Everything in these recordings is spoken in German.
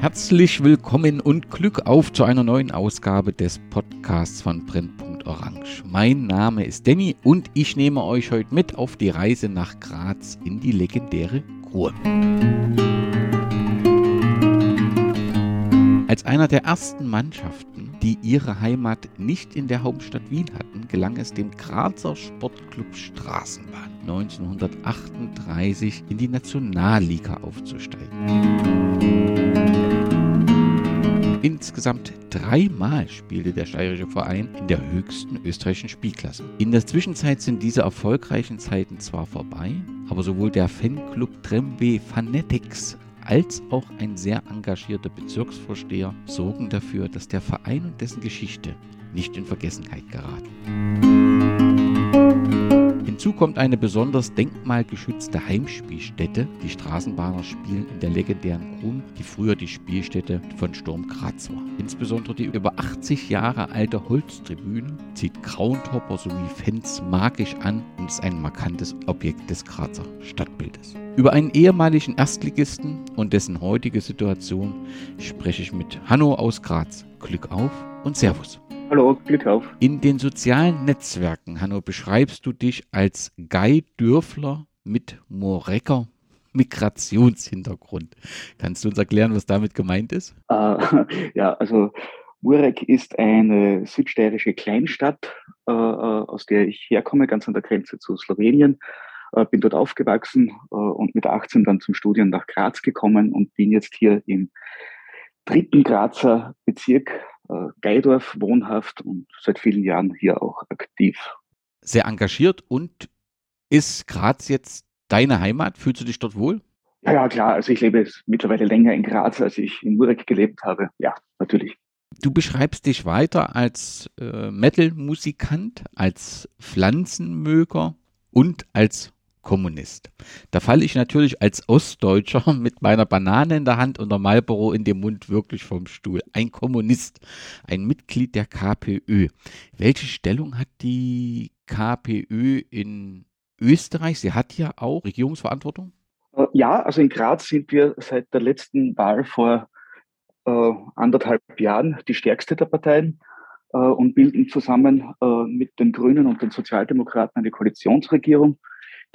Herzlich willkommen und Glück auf zu einer neuen Ausgabe des Podcasts von Brennpunkt Orange. Mein Name ist Danny und ich nehme euch heute mit auf die Reise nach Graz in die legendäre Ruhr. Als einer der ersten Mannschaften, die ihre Heimat nicht in der Hauptstadt Wien hatten, gelang es dem Grazer Sportclub Straßenbahn 1938 in die Nationalliga aufzusteigen. Insgesamt dreimal spielte der steirische Verein in der höchsten österreichischen Spielklasse. In der Zwischenzeit sind diese erfolgreichen Zeiten zwar vorbei, aber sowohl der Fanclub Trembe Fanatics als auch ein sehr engagierter Bezirksvorsteher sorgen dafür, dass der Verein und dessen Geschichte nicht in Vergessenheit geraten. Hinzu kommt eine besonders denkmalgeschützte Heimspielstätte. Die Straßenbahner spielen in der legendären Grun, die früher die Spielstätte von Sturm Graz war. Insbesondere die über 80 Jahre alte Holztribüne zieht Grauentopper sowie Fans magisch an und ist ein markantes Objekt des Grazer Stadtbildes. Über einen ehemaligen Erstligisten und dessen heutige Situation spreche ich mit Hanno aus Graz. Glück auf und Servus. Hallo, Glück auf. In den sozialen Netzwerken, Hanno, beschreibst du dich als Guy Dürfler mit Morecker Migrationshintergrund. Kannst du uns erklären, was damit gemeint ist? Uh, ja, also Murek ist eine südsteirische Kleinstadt, uh, aus der ich herkomme, ganz an der Grenze zu Slowenien. Uh, bin dort aufgewachsen und mit 18 dann zum Studium nach Graz gekommen und bin jetzt hier im dritten Grazer Bezirk Geidorf wohnhaft und seit vielen Jahren hier auch aktiv. Sehr engagiert und ist Graz jetzt deine Heimat? Fühlst du dich dort wohl? Ja, ja, klar. Also ich lebe mittlerweile länger in Graz, als ich in Murek gelebt habe. Ja, natürlich. Du beschreibst dich weiter als äh, Metal-Musikant, als Pflanzenmöger und als Kommunist. Da falle ich natürlich als Ostdeutscher mit meiner Banane in der Hand und der Marlboro in dem Mund wirklich vom Stuhl. Ein Kommunist, ein Mitglied der KPÖ. Welche Stellung hat die KPÖ in Österreich? Sie hat ja auch Regierungsverantwortung. Äh, ja, also in Graz sind wir seit der letzten Wahl vor äh, anderthalb Jahren die stärkste der Parteien äh, und bilden zusammen äh, mit den Grünen und den Sozialdemokraten eine Koalitionsregierung.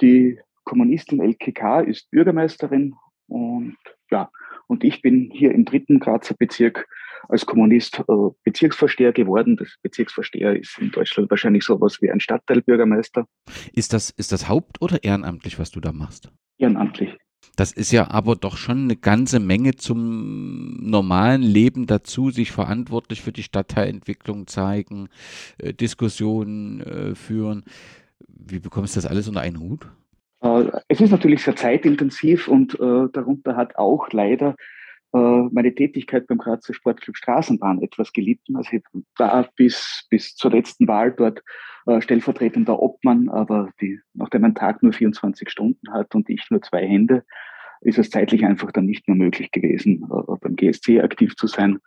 Die Kommunistin LKK ist Bürgermeisterin und ja, und ich bin hier im dritten Grazer Bezirk als Kommunist äh, Bezirksvorsteher geworden. Das Bezirksvorsteher ist in Deutschland wahrscheinlich sowas wie ein Stadtteilbürgermeister. Ist das, ist das haupt- oder ehrenamtlich, was du da machst? Ehrenamtlich. Das ist ja aber doch schon eine ganze Menge zum normalen Leben dazu, sich verantwortlich für die Stadtteilentwicklung zeigen, äh, Diskussionen äh, führen. Wie bekommst du das alles unter einen Hut? Äh, es ist natürlich sehr zeitintensiv und äh, darunter hat auch leider äh, meine Tätigkeit beim Grazer Sportclub Straßenbahn etwas gelitten. Also ich war bis, bis zur letzten Wahl dort äh, stellvertretender Obmann, aber die, nachdem ein Tag nur 24 Stunden hat und ich nur zwei Hände, ist es zeitlich einfach dann nicht mehr möglich gewesen, äh, beim GSC aktiv zu sein.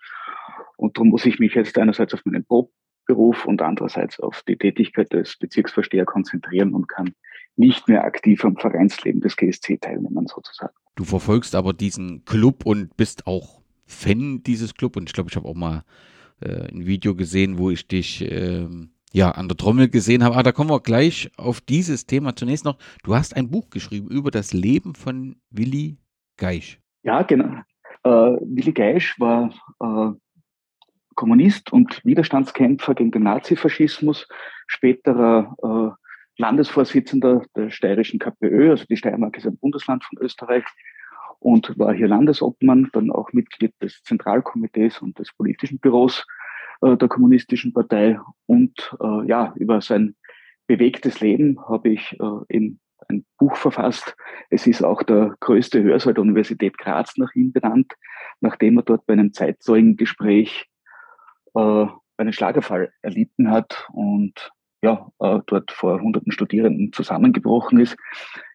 Und darum muss ich mich jetzt einerseits auf meinen Pro Beruf und andererseits auf die Tätigkeit des Bezirksvorsteher konzentrieren und kann nicht mehr aktiv am Vereinsleben des GSC teilnehmen, sozusagen. Du verfolgst aber diesen Club und bist auch Fan dieses Club und ich glaube, ich habe auch mal äh, ein Video gesehen, wo ich dich äh, ja an der Trommel gesehen habe. Aber da kommen wir gleich auf dieses Thema. Zunächst noch, du hast ein Buch geschrieben über das Leben von Willi Geisch. Ja, genau. Äh, Willi Geisch war äh, Kommunist und Widerstandskämpfer gegen den Nazifaschismus, späterer äh, Landesvorsitzender der steirischen KPÖ, also die Steiermark ist ein Bundesland von Österreich und war hier Landesobmann, dann auch Mitglied des Zentralkomitees und des politischen Büros äh, der Kommunistischen Partei. Und äh, ja, über sein bewegtes Leben habe ich äh, eben ein Buch verfasst. Es ist auch der größte Hörsaal der Universität Graz nach ihm benannt, nachdem er dort bei einem Zeitzeugengespräch äh, einen Schlagerfall erlitten hat und ja, äh, dort vor hunderten Studierenden zusammengebrochen ist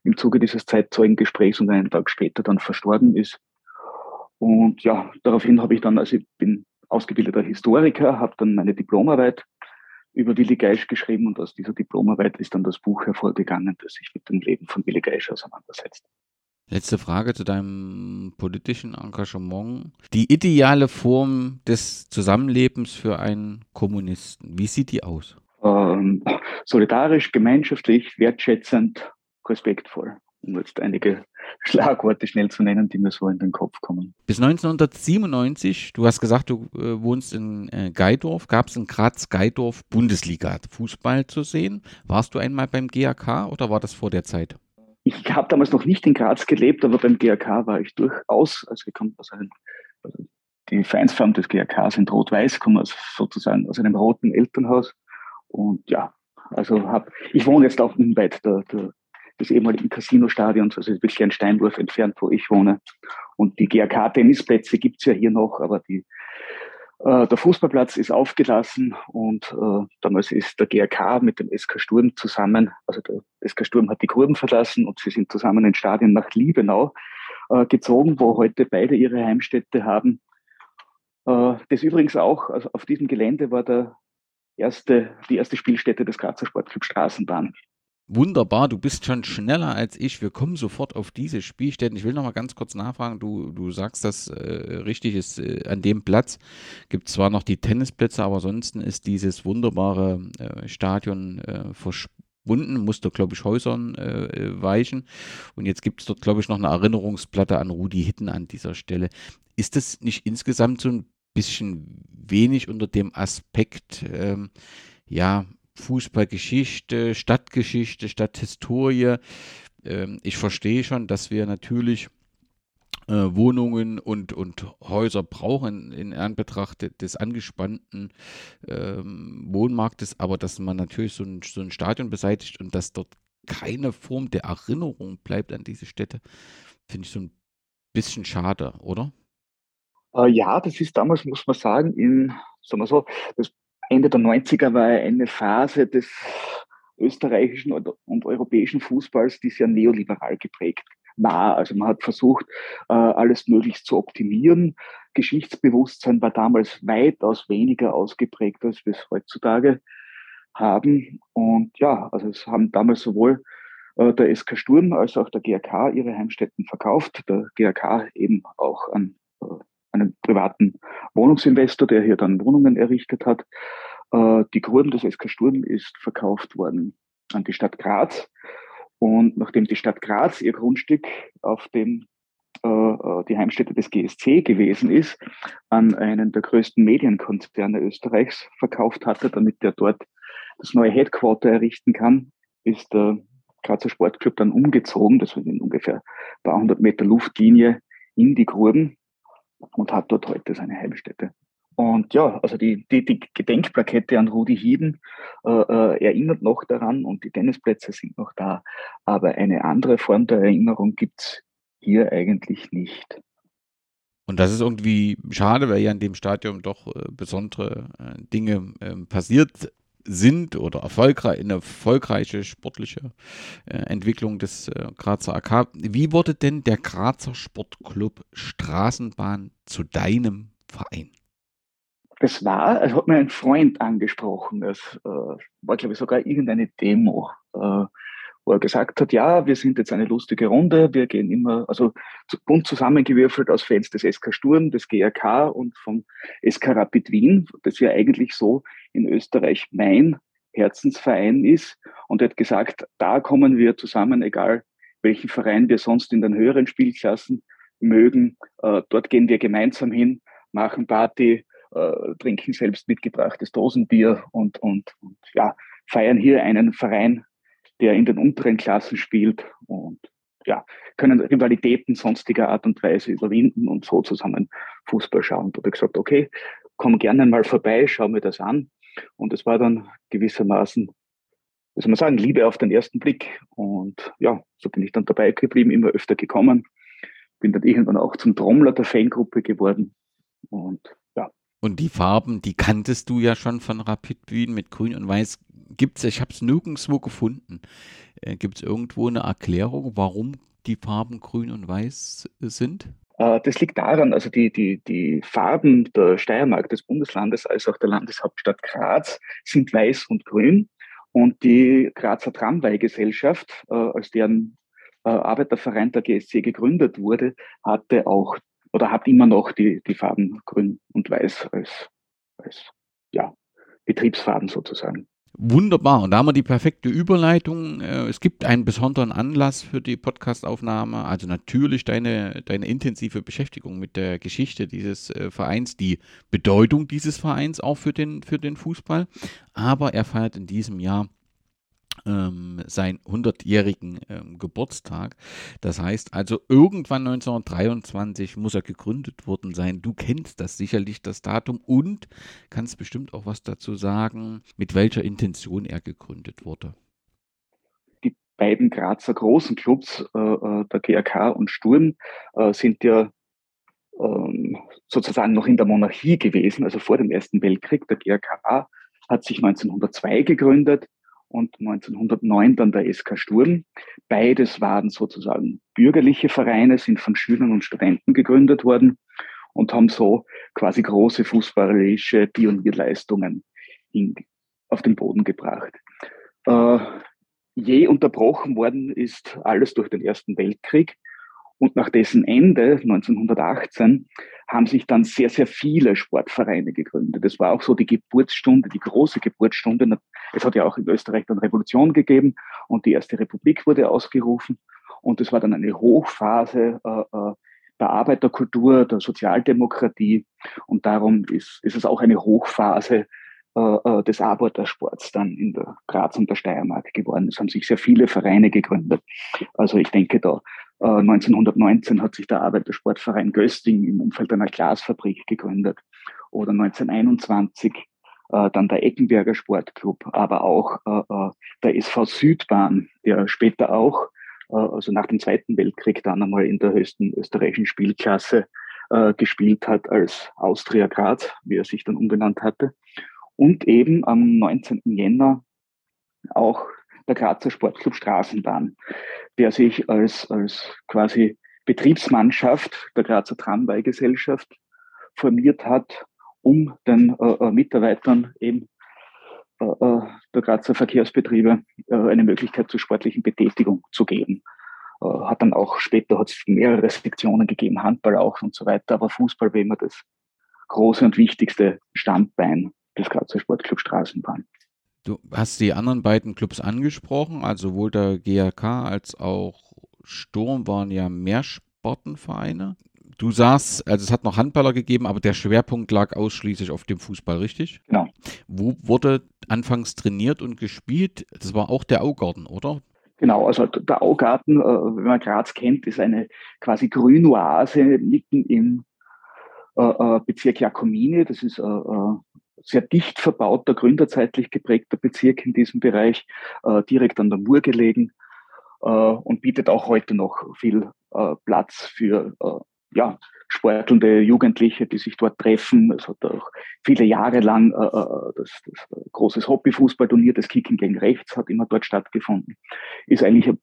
im Zuge dieses Zeitzeugengesprächs und einen Tag später dann verstorben ist. Und ja, daraufhin habe ich dann, also ich bin ausgebildeter Historiker, habe dann meine Diplomarbeit über Willi Geisch geschrieben und aus dieser Diplomarbeit ist dann das Buch hervorgegangen, das sich mit dem Leben von Willi Geisch auseinandersetzt. Letzte Frage zu deinem politischen Engagement. Die ideale Form des Zusammenlebens für einen Kommunisten, wie sieht die aus? Ähm, solidarisch, gemeinschaftlich, wertschätzend, respektvoll. Um jetzt einige Schlagworte schnell zu nennen, die mir so in den Kopf kommen. Bis 1997, du hast gesagt, du äh, wohnst in äh, Geidorf, gab es in Graz Geidorf Bundesliga Fußball zu sehen. Warst du einmal beim GAK oder war das vor der Zeit? Ich habe damals noch nicht in Graz gelebt, aber beim GAK war ich durchaus, also ich komme aus einem, also die Vereinsfarben des GAK sind rot-weiß, komme aus, sozusagen aus einem roten Elternhaus. Und ja, also hab, ich wohne jetzt auch unweit der, der, des ehemaligen Casino-Stadions, also wirklich ein Steinwurf entfernt, wo ich wohne. Und die GAK-Tennisplätze gibt's ja hier noch, aber die der Fußballplatz ist aufgelassen und äh, damals ist der GRK mit dem SK Sturm zusammen, also der SK Sturm hat die Gruben verlassen und sie sind zusammen ins Stadion nach Liebenau äh, gezogen, wo heute beide ihre Heimstätte haben. Äh, das übrigens auch, also auf diesem Gelände war der erste, die erste Spielstätte des Grazer Sportclub Straßenbahn. Wunderbar, du bist schon schneller als ich. Wir kommen sofort auf diese Spielstätten. Ich will noch mal ganz kurz nachfragen. Du, du sagst das äh, richtig ist. Äh, an dem Platz gibt es zwar noch die Tennisplätze, aber ansonsten ist dieses wunderbare äh, Stadion äh, verschwunden, musste, glaube ich, Häusern äh, weichen. Und jetzt gibt es dort, glaube ich, noch eine Erinnerungsplatte an Rudi Hitten an dieser Stelle. Ist das nicht insgesamt so ein bisschen wenig unter dem Aspekt, ähm, ja, Fußballgeschichte, Stadtgeschichte, Stadthistorie. Ähm, ich verstehe schon, dass wir natürlich äh, Wohnungen und, und Häuser brauchen in Anbetracht des angespannten ähm, Wohnmarktes, aber dass man natürlich so ein, so ein Stadion beseitigt und dass dort keine Form der Erinnerung bleibt an diese Städte, finde ich so ein bisschen schade, oder? Äh, ja, das ist damals, muss man sagen, in, sagen wir so, das Ende der 90er war eine Phase des österreichischen und europäischen Fußballs, die sehr neoliberal geprägt war. Also man hat versucht, äh, alles möglichst zu optimieren. Geschichtsbewusstsein war damals weitaus weniger ausgeprägt, als wir es heutzutage haben. Und ja, also es haben damals sowohl äh, der SK Sturm als auch der GRK ihre Heimstätten verkauft. Der GRK eben auch an einen privaten Wohnungsinvestor, der hier dann Wohnungen errichtet hat. Äh, die Gruben des SK Sturm ist verkauft worden an die Stadt Graz. Und nachdem die Stadt Graz ihr Grundstück, auf dem äh, äh die Heimstätte des GSC gewesen ist, an einen der größten Medienkonzerne Österreichs verkauft hatte, damit der dort das neue Headquarter errichten kann, ist der Grazer Sportclub dann umgezogen, das in ungefähr ein paar hundert Meter Luftlinie in die Gruben und hat dort heute seine Heimstätte. Und ja, also die, die, die Gedenkplakette an Rudi Hieden äh, äh, erinnert noch daran und die Tennisplätze sind noch da. Aber eine andere Form der Erinnerung gibt es hier eigentlich nicht. Und das ist irgendwie schade, weil ja in dem Stadion doch äh, besondere äh, Dinge ähm, passiert sind oder erfolgreich, eine erfolgreiche sportliche äh, Entwicklung des äh, Grazer AK. Wie wurde denn der Grazer Sportclub Straßenbahn zu deinem Verein? Das war, es hat mir ein Freund angesprochen. Das äh, war, glaube ich, sogar irgendeine Demo. Äh, wo er gesagt hat, ja, wir sind jetzt eine lustige Runde, wir gehen immer, also bunt zusammengewürfelt aus Fans des SK Sturm, des GRK und vom SK Rapid Wien, das ja eigentlich so in Österreich mein Herzensverein ist. Und er hat gesagt, da kommen wir zusammen, egal welchen Verein wir sonst in den höheren Spielklassen mögen. Äh, dort gehen wir gemeinsam hin, machen Party, äh, trinken selbst mitgebrachtes Dosenbier und, und, und ja, feiern hier einen Verein, der in den unteren Klassen spielt und ja, können Rivalitäten sonstiger Art und Weise überwinden und so zusammen Fußball schauen. Da habe ich gesagt, okay, komm gerne mal vorbei, schau mir das an. Und es war dann gewissermaßen, wie soll man sagen, Liebe auf den ersten Blick. Und ja, so bin ich dann dabei geblieben, immer öfter gekommen. Bin dann irgendwann auch zum Trommler der Fangruppe geworden. Und Und die Farben, die kanntest du ja schon von Rapid Wien mit Grün und Weiß. Gibt's, ich habe es nirgendwo gefunden. Äh, Gibt es irgendwo eine Erklärung, warum die Farben Grün und Weiß sind? Äh, das liegt daran, also die, die, die Farben der Steiermark, des Bundeslandes, als auch der Landeshauptstadt Graz sind weiß und grün. Und die Grazer Tramway-Gesellschaft, äh, als deren äh, Arbeiterverein der GSC gegründet wurde, hatte auch oder hat immer noch die, die Farben grün und weiß als, als ja, Betriebsfarben sozusagen. Wunderbar. Und da haben wir die perfekte Überleitung. Äh, es gibt einen besonderen Anlass für die Podcastaufnahme. Also natürlich deine, deine intensive Beschäftigung mit der Geschichte dieses äh, Vereins, die Bedeutung dieses Vereins auch für den, für den Fußball. Aber er feiert in diesem Jahr ähm, seinen 100-jährigen ähm, Geburtstag. Das heißt also, irgendwann 1923 muss er gegründet worden sein. Du kennst das sicherlich, das Datum, und kannst bestimmt auch was dazu sagen, mit welcher Intention er gegründet wurde. Die beiden Grazer großen Clubs, äh, äh der GRK und Sturm, äh, sind ja ähm, sozusagen noch in der Monarchie gewesen, also vor dem Ersten Weltkrieg. Der GRK hat sich 1902 gegründet, und 1909 dann der SK Sturm. Beides waren sozusagen bürgerliche Vereine, sind von Schülern und Studenten gegründet worden und haben so quasi große fußballerische Pionierleistungen in, auf den Boden gebracht. Äh, je unterbrochen worden ist alles durch den Ersten Weltkrieg. Und nach dessen Ende 1918 haben sich dann sehr, sehr viele Sportvereine gegründet. Das war auch so die Geburtsstunde, die große Geburtsstunde. Es hat ja auch in Österreich dann Revolution gegeben und die erste Republik wurde ausgerufen. Und es war dann eine Hochphase äh, äh, der Arbeiterkultur, der Sozialdemokratie. Und darum ist, ist es auch eine Hochphase äh, äh des Arbeitersports dann in der Graz und der Steiermark geworden. Es haben sich sehr viele Vereine gegründet. Also ich denke da 1919 äh, hat sich der Arbeitersportverein Gösting im Umfeld einer Glasfabrik gegründet. Oder 1921 äh, dann der Eckenberger Sportclub, aber auch äh, der SV Südbahn, der später auch, also nach dem Zweiten Weltkrieg dann einmal in der höchsten österreichischen Spielklasse gespielt hat als Austria Graz, wie er sich dann umbenannt hatte. Und eben am 19. Jänner auch der Grazer Sportclub Straßenbahn, der sich als, als quasi Betriebsmannschaft der Grazer Tramway-Gesellschaft formiert hat, um den äh, äh Mitarbeitern eben äh, äh, der Grazer Verkehrsbetriebe äh, eine Möglichkeit zur sportlichen Betätigung zu geben. Äh, hat dann auch später hat es mehrere Sektionen gegeben, Handball auch und so weiter, aber Fußball war immer das große und wichtigste Standbein des Grazer Sportclub Straßenbahn. Du hast die anderen beiden Clubs angesprochen, also sowohl der GRK als auch Sturm waren ja Mehrsportenvereine. Du sagst, also es hat noch Handballer gegeben, aber der Schwerpunkt lag ausschließlich auf dem Fußball, richtig? Genau. Wo wurde anfangs trainiert und gespielt? Das war auch der Augarten, oder? Genau, also der Augarten, äh, wenn man Graz kennt, ist eine quasi Grünoase mitten im äh, äh, Bezirk Jakomini. Das ist sehr dicht verbauter, gründerzeitlich geprägter Bezirk in diesem Bereich, äh, direkt an der Mur gelegen äh, und bietet auch heute noch viel äh, Platz für ja, sportelnde Jugendliche, die sich dort treffen. Es hat auch viele Jahre lang äh, das, das großes Hobbyfußballturnier, das Kicken gegen Rechts, hat immer dort stattgefunden. Ist eigentlich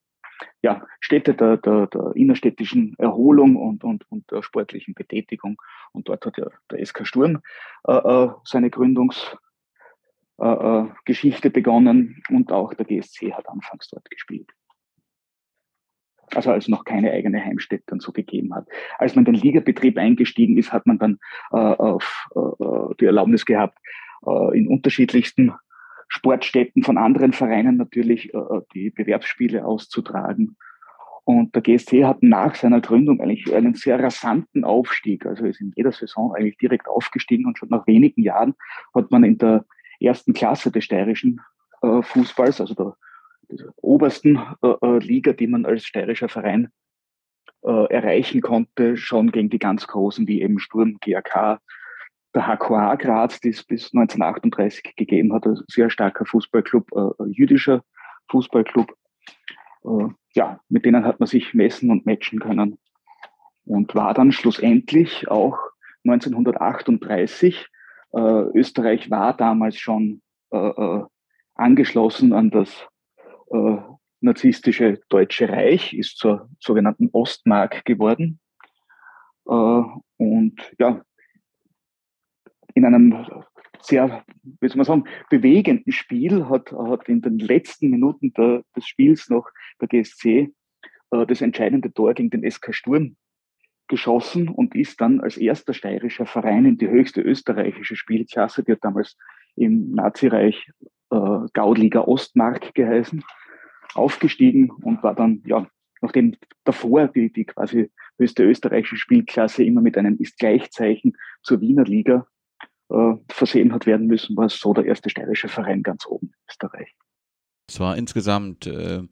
ja, Städte der, der, der innerstädtischen Erholung und, und, und der sportlichen Betätigung. Und dort hat ja der SK Sturm äh, äh, seine Gründungsgeschichte äh, äh begonnen und auch der GSC hat anfangs dort gespielt. Also als noch keine eigene Heimstätte und so gegeben hat. Als man den Ligabetrieb eingestiegen ist, hat man dann äh, auf, äh, die Erlaubnis gehabt, in unterschiedlichsten Sportstätten von anderen Vereinen natürlich äh, die Bewerbsspiele auszutragen. Und der GSC hat nach seiner Gründung eigentlich einen sehr rasanten Aufstieg. Also ist in jeder Saison eigentlich direkt aufgestiegen und schon nach wenigen Jahren hat man in der ersten Klasse des steirischen äh, Fußballs, also der, der obersten äh, äh Liga, die man als steirischer Verein äh, erreichen konnte, schon gegen die ganz großen wie eben Sturm, GAK, der HQA Graz, die es bis 1938 gegeben hat, ein sehr starker Fußballclub, äh, jüdischer Fußballclub. Äh, ja, mit denen hat man sich messen und matchen können und war dann schlussendlich auch 1938 Äh, Österreich war damals schon äh, äh, angeschlossen an das äh, narzisstische Deutsche Reich, ist zur sogenannten Ostmark geworden. Und ja, in einem sehr, wie soll man sagen, bewegenden Spiel hat, hat in den letzten Minuten der, des Spiels noch der GSC äh, das entscheidende Tor gegen den SK Sturm geschossen und ist dann als erster steirischer Verein in die höchste österreichische Spielklasse, die hat damals im Nazireich äh, Gaudliga Ostmark geheißen, aufgestiegen und war dann, ja, nachdem davor die, die quasi höchste österreichische Spielklasse immer mit einem Ist-Gleichzeichen zur Wiener Liga äh, versehen hat werden müssen, war es so der erste steirische Verein ganz oben in Österreich. Es war insgesamt äh,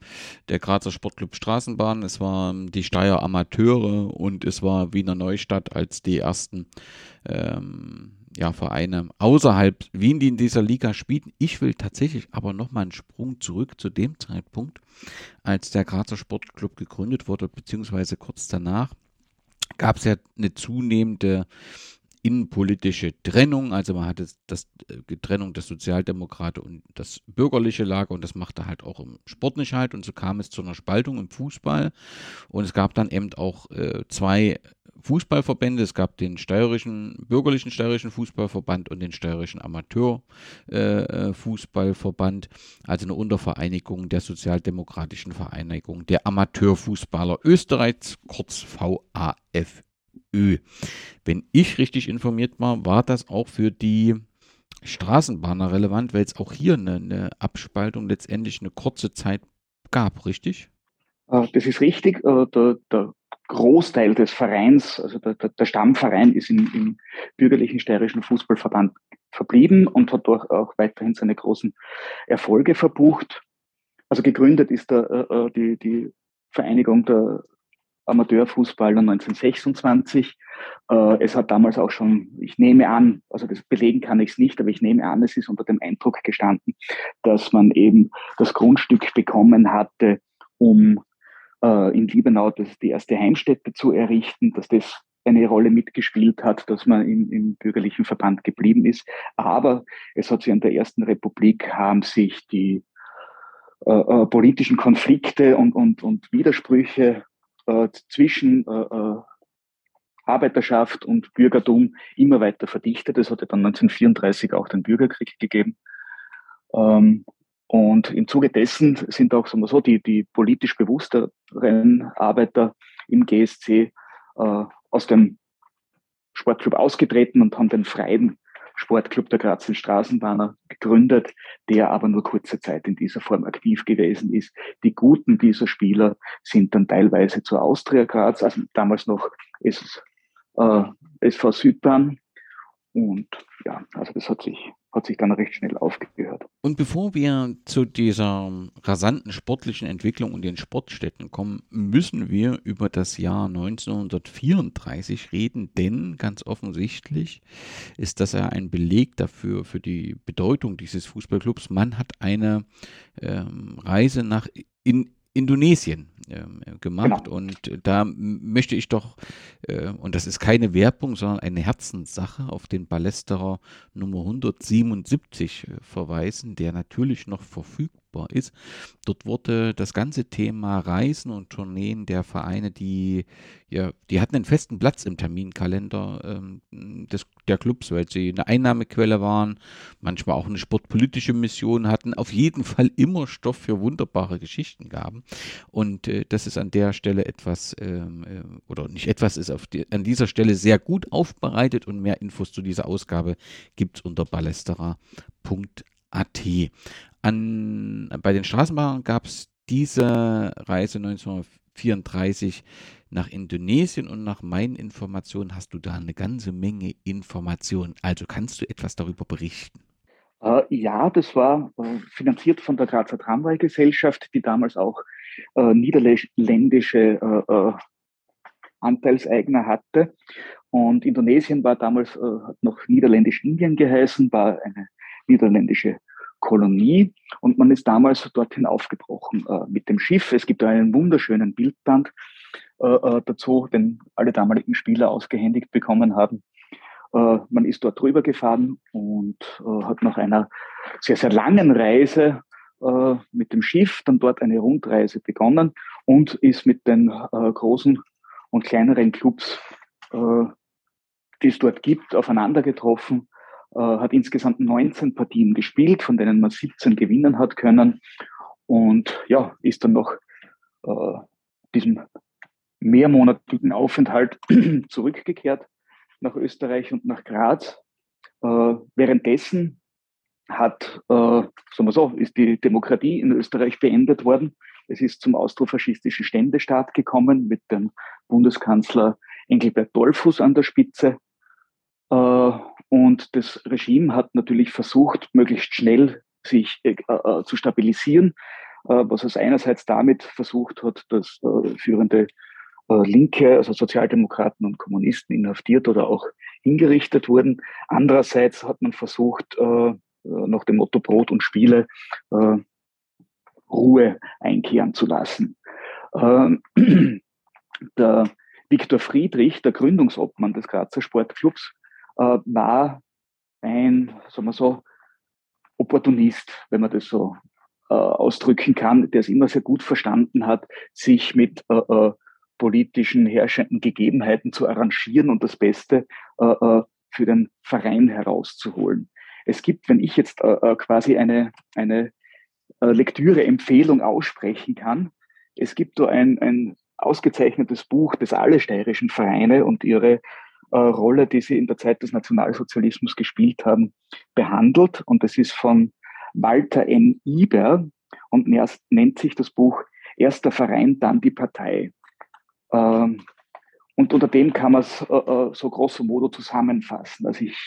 der Grazer Sportclub Straßenbahn, es waren die Steyr Amateure und es war Wiener Neustadt als die ersten ähm, ja, Vereine außerhalb Wien, die in dieser Liga spielten. Ich will tatsächlich aber nochmal einen Sprung zurück zu dem Zeitpunkt, als der Grazer Sportclub gegründet wurde, beziehungsweise kurz danach gab es ja eine zunehmende innenpolitische Trennung. Also man hatte das, die äh, Trennung des Sozialdemokraten und das bürgerliche Lager und das machte halt auch im Sport nicht halt. Und so kam es zu einer Spaltung im Fußball. Und es gab dann eben auch äh, zwei Fußballverbände. Es gab den steirischen, bürgerlichen steirischen Fußballverband und den steirischen Amateurfußballverband, äh, also eine Untervereinigung der sozialdemokratischen Vereinigung der Amateurfußballer Österreichs, kurz VAF. Ö. Wenn ich richtig informiert war, war das auch für die Straßenbahner relevant, weil es auch hier eine, eine, Abspaltung letztendlich eine kurze Zeit gab, richtig? Äh, das ist richtig. Äh, der, der Großteil des Vereins, also der, der Stammverein, ist im, im bürgerlichen steirischen Fußballverband verblieben und hat dort auch weiterhin seine großen Erfolge verbucht. Also gegründet ist der, äh, die, die Vereinigung der Amateurfußballer 1926. Äh, es hat damals auch schon, ich nehme an, also das belegen kann ich es nicht, aber ich nehme an, es ist unter dem Eindruck gestanden, dass man eben das Grundstück bekommen hatte, um äh, in Liebenau die erste Heimstätte zu errichten, dass das eine Rolle mitgespielt hat, dass man im, im bürgerlichen Verband geblieben ist. Aber es hat sich in der Ersten Republik haben sich die äh, äh, politischen Konflikte und, und, und Widersprüche äh, zwischen äh, äh, Arbeiterschaft und Bürgertum immer weiter verdichtet. Es hatte dann 1934 auch den Bürgerkrieg gegeben. Ähm, und im Zuge dessen sind auch sagen wir so, die, die politisch bewussteren Arbeiter im GSC äh, aus dem Sportclub ausgetreten und haben den freien Sportclub der Grazer Straßenbahner gegründet, der aber nur kurze Zeit in dieser Form aktiv gewesen ist. Die Guten dieser Spieler sind dann teilweise zur Austria Graz, also damals noch ist, äh, SV Südbahn. Und ja, also das hat sich hat sich dann recht schnell aufgehört. Und bevor wir zu dieser rasanten sportlichen Entwicklung und den Sportstätten kommen, müssen wir über das Jahr 1934 reden, denn ganz offensichtlich ist das ja ein Beleg dafür, für die Bedeutung dieses Fußballclubs. Man hat eine ähm, Reise nach in Indonesien ähm, äh, gemacht. Genau. Und äh, da möchte ich doch, äh, und das ist keine Werbung, sondern eine Herzenssache, auf den Ballesterer Nummer 177 äh, verweisen, der natürlich noch verfügbar ist. Dort wurde das ganze Thema Reisen und Tourneen der Vereine, die ja, die hatten einen festen Platz im Terminkalender ähm, des, der Clubs, weil sie eine Einnahmequelle waren, manchmal auch eine sportpolitische Mission hatten, auf jeden Fall immer Stoff für wunderbare Geschichten gaben. Und äh, das ist an der Stelle etwas, ähm, äh, oder nicht etwas, ist auf die, an dieser Stelle sehr gut aufbereitet und mehr Infos zu dieser Ausgabe gibt es unter ballesterer.at. An, bei den Straßenbahnen gab es diese Reise 1934 nach Indonesien und nach meinen Informationen hast du da eine ganze Menge Informationen. Also kannst du etwas darüber berichten? Äh, ja, das war äh, finanziert von der Grazer Tramway-Gesellschaft, die damals auch äh, niederländische äh, äh, Anteilseigner hatte. Und Indonesien war damals äh, noch Niederländisch-Indien geheißen, war eine niederländische Kolonie und man ist damals dorthin aufgebrochen mit dem Schiff. Es gibt einen wunderschönen Bildband dazu, den alle damaligen Spieler ausgehändigt bekommen haben. Äh, man ist dort drüber gefahren und äh, hat nach einer sehr, sehr langen Reise äh, mit dem Schiff dann dort eine Rundreise begonnen und ist mit den großen und kleineren Clubs, die es dort gibt, aufeinander getroffen, hat insgesamt 19 Partien gespielt, von denen man 17 gewinnen hat können und ja, ist dann noch diesem mehrmonatigen Aufenthalt zurückgekehrt nach Österreich und nach Graz. Äh, währenddessen hat, äh, sagen wir so, ist die Demokratie in Österreich beendet worden. Es ist zum austrofaschistischen Ständestaat gekommen mit dem Bundeskanzler Engelbert Dollfuß an der Spitze. Äh, und das Regime hat natürlich versucht, möglichst schnell sich äh, äh, zu stabilisieren, äh, was es einerseits damit versucht hat, dass führende äh, Linke, also Sozialdemokraten und Kommunisten inhaftiert oder auch hingerichtet wurden. Andererseits hat man versucht, äh, nach dem Motto Brot und Spiele äh, Ruhe einkehren zu lassen. Ähm, der Viktor Friedrich, der Gründungsobmann des Grazer Sportclubs, war ein, sagen wir so, Opportunist, wenn man das so ausdrücken kann, der es immer sehr gut verstanden hat, sich mit politischen herrschenden Gegebenheiten zu arrangieren und das Beste äh, äh, für den Verein herauszuholen. Es gibt, wenn ich jetzt äh, äh quasi eine, eine äh, Lektüre-Empfehlung aussprechen kann, es gibt da ein, ein ausgezeichnetes Buch, das alle steirischen Vereine und ihre äh, Rolle, die sie in der Zeit des Nationalsozialismus gespielt haben, behandelt. Und das ist von Walter M. Iber und nennt sich das Buch Erster Verein, dann die Partei. Ähm, und unter dem kann man es äh, äh, so grosso modo zusammenfassen. Also ich,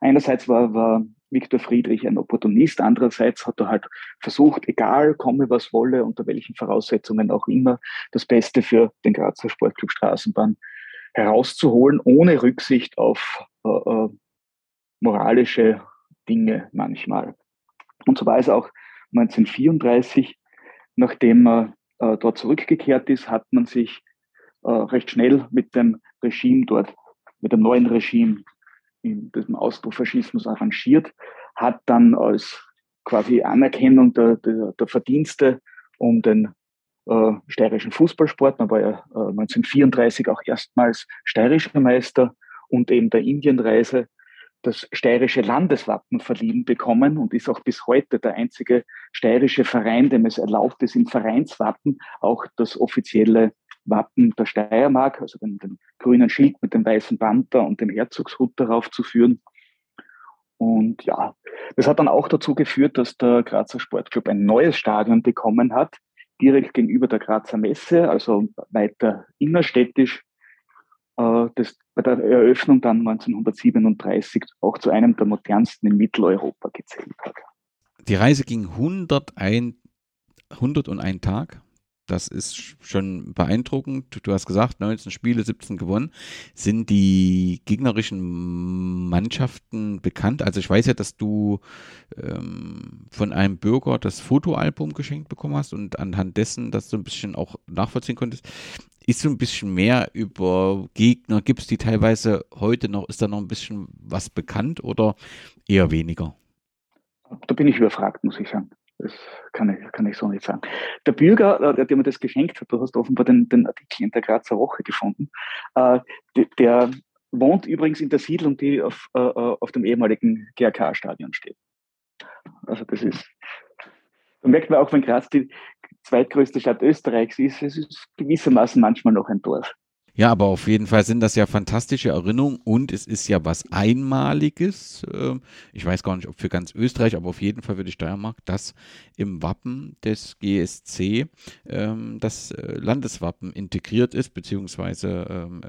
einerseits war, war Viktor Friedrich ein Opportunist, andererseits hat er halt versucht, egal komme was wolle, unter welchen Voraussetzungen auch immer, das Beste für den Grazer Sportclub Straßenbahn herauszuholen, ohne Rücksicht auf äh, äh, moralische Dinge manchmal. Und so war es auch 1934, nachdem er äh, dort zurückgekehrt ist, hat man sich äh, recht schnell mit dem Regime dort, mit dem neuen Regime in diesem Austrofaschismus arrangiert, hat dann als quasi Anerkennung der, der, der Verdienste um den äh, steirischen Fußballsport, man war ja äh, 1934 auch erstmals steirischer Meister und eben der Indienreise das steirische Landeswappen verliehen bekommen und ist auch bis heute der einzige steirische Verein, dem es erlaubt ist, im Vereinswappen auch das offizielle Wappen der Steiermark, also den, den grünen Schild mit dem weißen Panther und dem Herzogshut darauf zu führen. Und ja, das hat dann auch dazu geführt, dass der Grazer Sportclub ein neues Stadion bekommen hat, direkt gegenüber der Grazer Messe, also weiter innerstädtisch äh, das bei der Eröffnung dann 1937 auch zu einem der modernsten in Mitteleuropa gezählt hat. Die Reise ging 101, 101 Tag. Das ist schon beeindruckend. Du hast gesagt, 19 Spiele, 17 gewonnen. Sind die gegnerischen Mannschaften bekannt? Also ich weiß ja, dass du ähm, von einem Bürger das Fotoalbum geschenkt bekommen hast und anhand dessen, dass du ein bisschen auch nachvollziehen konntest, ist so ein bisschen mehr über Gegner. Gibt es die teilweise heute noch? Ist da noch ein bisschen was bekannt oder eher weniger? Da bin ich überfragt, muss ich sagen. Das kann ich, kann ich so nicht sagen. Der Bürger, äh, der, der mir das geschenkt hat, du hast offenbar den, den Artikel in der Grazer Woche gefunden, äh, der, wohnt übrigens in der Siedlung, die auf, äh, äh auf dem ehemaligen GRK-Stadion steht. Also das ist, da merkt man auch, wenn Graz die zweitgrößte Stadt Österreichs ist, es ist gewissermaßen manchmal noch ein Dorf. Ja, aber auf jeden Fall sind das ja fantastische Erinnerungen und es ist ja was Einmaliges. Ähm, ich weiß gar nicht, ob für ganz Österreich, aber auf jeden Fall für die Steiermark, dass im Wappen des GSC ähm, das äh, Landeswappen integriert ist, beziehungsweise ähm,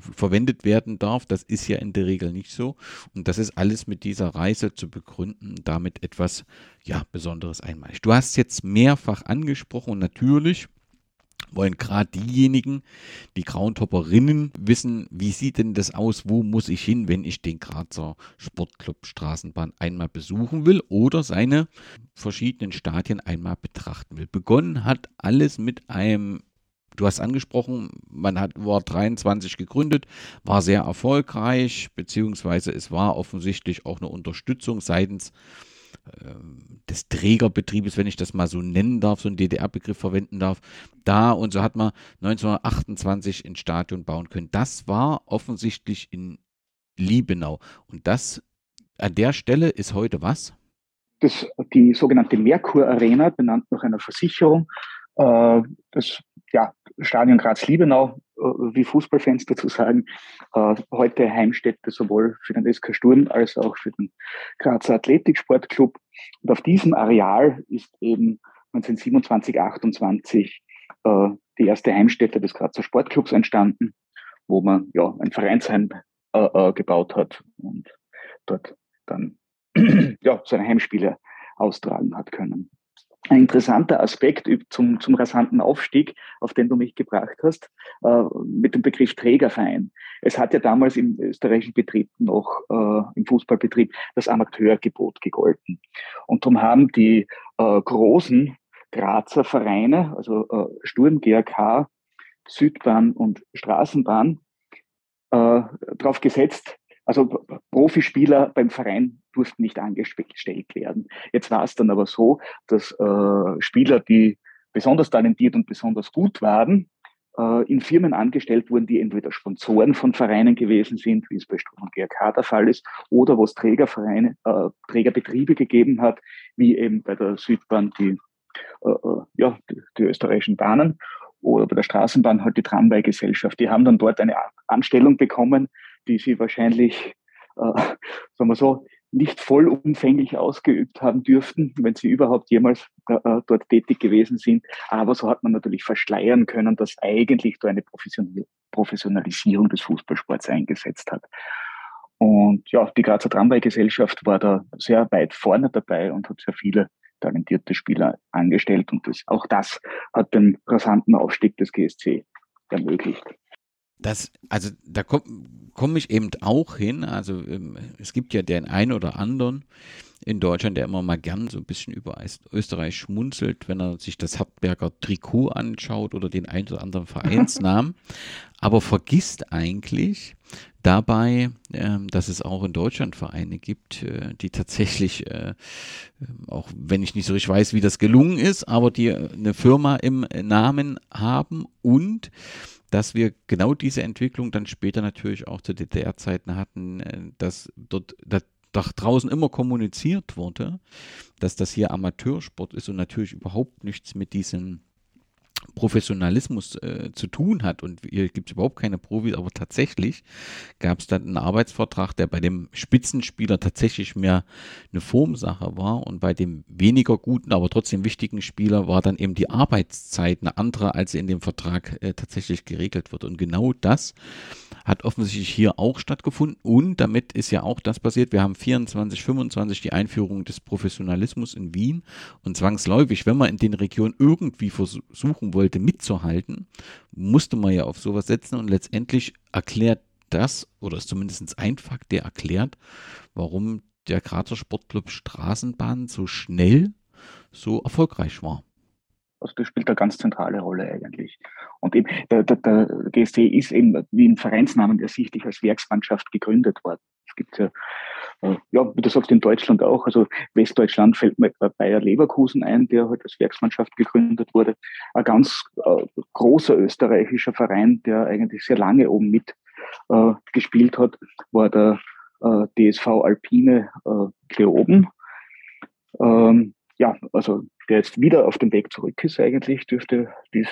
verwendet werden darf. Das ist ja in der Regel nicht so. Und das ist alles mit dieser Reise zu begründen, damit etwas ja, Besonderes einmalig. Du hast jetzt mehrfach angesprochen und natürlich wollen gerade diejenigen, die Groundhopperinnen, wissen, wie sieht denn das aus, wo muss ich hin, wenn ich den Grazer Sportclub Straßenbahn einmal besuchen will oder seine verschiedenen Stadien einmal betrachten will. Begonnen hat alles mit einem Du hast angesprochen, man hat, war 23 gegründet, war sehr erfolgreich, beziehungsweise es war offensichtlich auch eine Unterstützung seitens äh, des Trägerbetriebes, wenn ich das mal so nennen darf, so einen DDR-Begriff verwenden darf, da und so hat man 1928 ein Stadion bauen können. Das war offensichtlich in Liebenau. Und das an der Stelle ist heute was? Das, die sogenannte Merkur Arena, benannt nach einer Versicherung, das ja, Stadion Graz-Liebenau, äh, wie Fußballfans dazu sagen, äh, heute Heimstätte sowohl für den SK Sturm als auch für den Grazer Athletiksportclub. Und auf diesem Areal ist eben 1927, 28 äh, die erste Heimstätte des Grazer Sportclubs entstanden, wo man ja ein Vereinsheim äh, äh, gebaut hat und dort dann ja, seine Heimspiele austragen hat können ein interessanter Aspekt zum, zum rasanten Aufstieg, auf den du mich gebracht hast, äh, mit dem Begriff Trägerverein. Es hat ja damals im österreichischen Betrieb noch, äh, im Fußballbetrieb, das Amateurgebot gegolten. Und darum haben die äh, großen Grazer Vereine, also Sturm, GRK, Südbahn und Straßenbahn, darauf gesetzt, also Profispieler beim Verein durften nicht angestellt werden. Jetzt war es dann aber so, dass äh, Spieler, die besonders talentiert und besonders gut waren, äh, in Firmen angestellt wurden, die entweder Sponsoren von Vereinen gewesen sind, wie es bei Strom und GRK der Fall ist, oder wo es Trägervereine, äh, Trägerbetriebe gegeben hat, wie eben bei der Südbahn die, äh, äh ja, die, die österreichischen Bahnen oder bei der Straßenbahn halt die Tramway-Gesellschaft. Die haben dann dort eine Anstellung bekommen, die sie wahrscheinlich, äh, sagen wir so, nicht vollumfänglich ausgeübt haben dürften, wenn sie überhaupt jemals äh, äh, dort tätig gewesen sind. Aber so hat man natürlich verschleiern können, dass eigentlich da eine Professionalisierung des Fußballsports eingesetzt hat. Und ja, die Grazer Tramway-Gesellschaft war da sehr weit vorne dabei und hat sehr viele talentierte Spieler angestellt. Und das, auch das hat den rasanten Aufstieg des GSC ermöglicht. Das, also da komme komm ich eben auch hin. Also ähm, es gibt ja den einen oder anderen in Deutschland, der immer mal gern so ein bisschen über Österreich schmunzelt, wenn er sich das Hauptberger Trikot anschaut oder den einen oder anderen Vereinsnamen, aber vergisst eigentlich dabei, äh, dass es auch in Deutschland Vereine gibt, äh, die tatsächlich, äh, ähm, auch wenn ich nicht so richtig weiß, wie das gelungen ist, aber die äh, eine Firma im Namen haben und dass wir genau diese Entwicklung dann später natürlich auch zu DDR-Zeiten hatten, dass dort dass draußen immer kommuniziert wurde, dass das hier Amateursport ist und natürlich überhaupt nichts mit diesen Professionalismus äh, zu tun hat und hier gibt es überhaupt keine Profis, aber tatsächlich gab es dann einen Arbeitsvertrag, der bei dem Spitzenspieler tatsächlich mehr eine Formsache war und bei dem weniger guten, aber trotzdem wichtigen Spieler war dann eben die Arbeitszeit eine andere, als in dem Vertrag äh, tatsächlich geregelt wird. Und genau das hat offensichtlich hier auch stattgefunden und damit ist ja auch das passiert. Wir haben 24, 25 die Einführung des Professionalismus in Wien und zwangsläufig, wenn man in den Regionen irgendwie versuchen wollte mitzuhalten, musste man ja auf sowas setzen und letztendlich erklärt das oder ist zumindest ein Fakt, der erklärt, warum der Grazer Sportclub Straßenbahn so schnell so erfolgreich war. Also das spielt eine ganz zentrale Rolle eigentlich. Und eben der, der, der GSC ist eben wie im Vereinsnamen ersichtlich als Werksmannschaft gegründet worden. Es gibt ja, äh, ja, wie du sagst, in Deutschland auch. Also Westdeutschland fällt mir Bayer Leverkusen ein, der halt als Werksmannschaft gegründet wurde. Ein ganz äh, großer österreichischer Verein, der eigentlich sehr lange oben mit äh, gespielt hat, war der äh, DSV Alpine äh, Kleoben. Ähm, ja, also der jetzt wieder auf dem Weg zurück ist eigentlich, dürfte dies,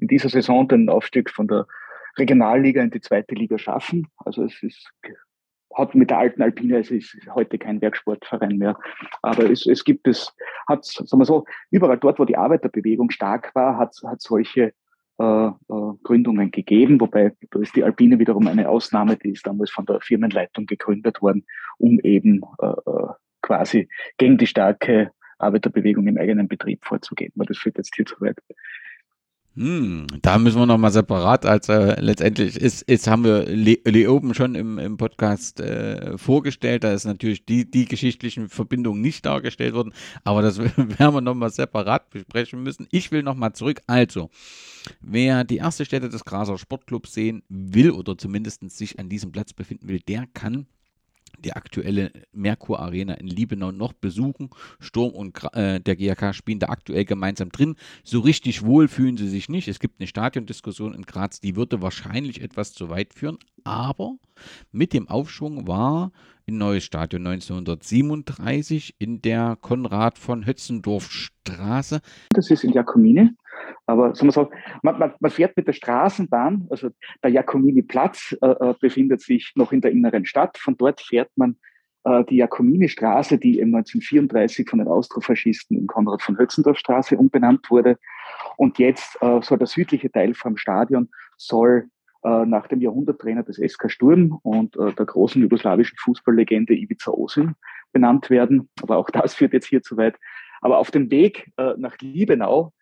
in dieser Saison den Aufstieg von der Regionalliga in die zweite Liga schaffen. Also es ist hat mit der alten Alpine, es ist heute kein Werksportverein mehr, aber es, es gibt es, hat, sagen wir so, überall dort, wo die Arbeiterbewegung stark war, hat, hat solche äh, äh, Gründungen gegeben, wobei da ist die Alpine wiederum eine Ausnahme, die ist damals von der Firmenleitung gegründet worden, um eben äh, äh quasi gegen die starke Arbeiterbewegung im eigenen Betrieb vorzugehen. Aber das führt jetzt hier zu weit. Hm, da müssen wir nochmal separat, also letztendlich ist, ist haben wir Le Leoben schon im, im Podcast äh, vorgestellt, da ist natürlich die, die geschichtlichen Verbindungen nicht dargestellt worden, aber das werden wir nochmal separat besprechen müssen. Ich will nochmal zurück, also, wer die erste Stätte des Graser Sportclubs sehen will oder zumindest sich an diesem Platz befinden will, der kann die aktuelle Merkur Arena in Liebenau noch besuchen. Sturm und äh, der GAK spielen da aktuell gemeinsam drin. So richtig wohl fühlen sie sich nicht. Es gibt eine Stadiondiskussion in Graz, die würde wahrscheinlich etwas zu weit führen. Aber mit dem Aufschwung war ein neues Stadion 1937 in der Konrad von Hötzendorf Straße. Das ist in Jakomine. Aber sagen wir so, man, man, man, fährt mit der Straßenbahn, also der Jakomini-Platz äh, äh, befindet sich noch in der inneren Stadt. Von dort fährt man äh, die Jakomini-Straße, die 1934 von den Austrofaschisten in Konrad von Hötzendorf Straße umbenannt wurde. Und jetzt äh, soll der südliche Teil vom Stadion soll äh, nach dem Jahrhunderttrainer des SK Sturm und äh, der großen jugoslawischen Fußballlegende Ivica Osim benannt werden. Aber auch das führt jetzt hier zu weit. Aber auf dem Weg nach Liebenau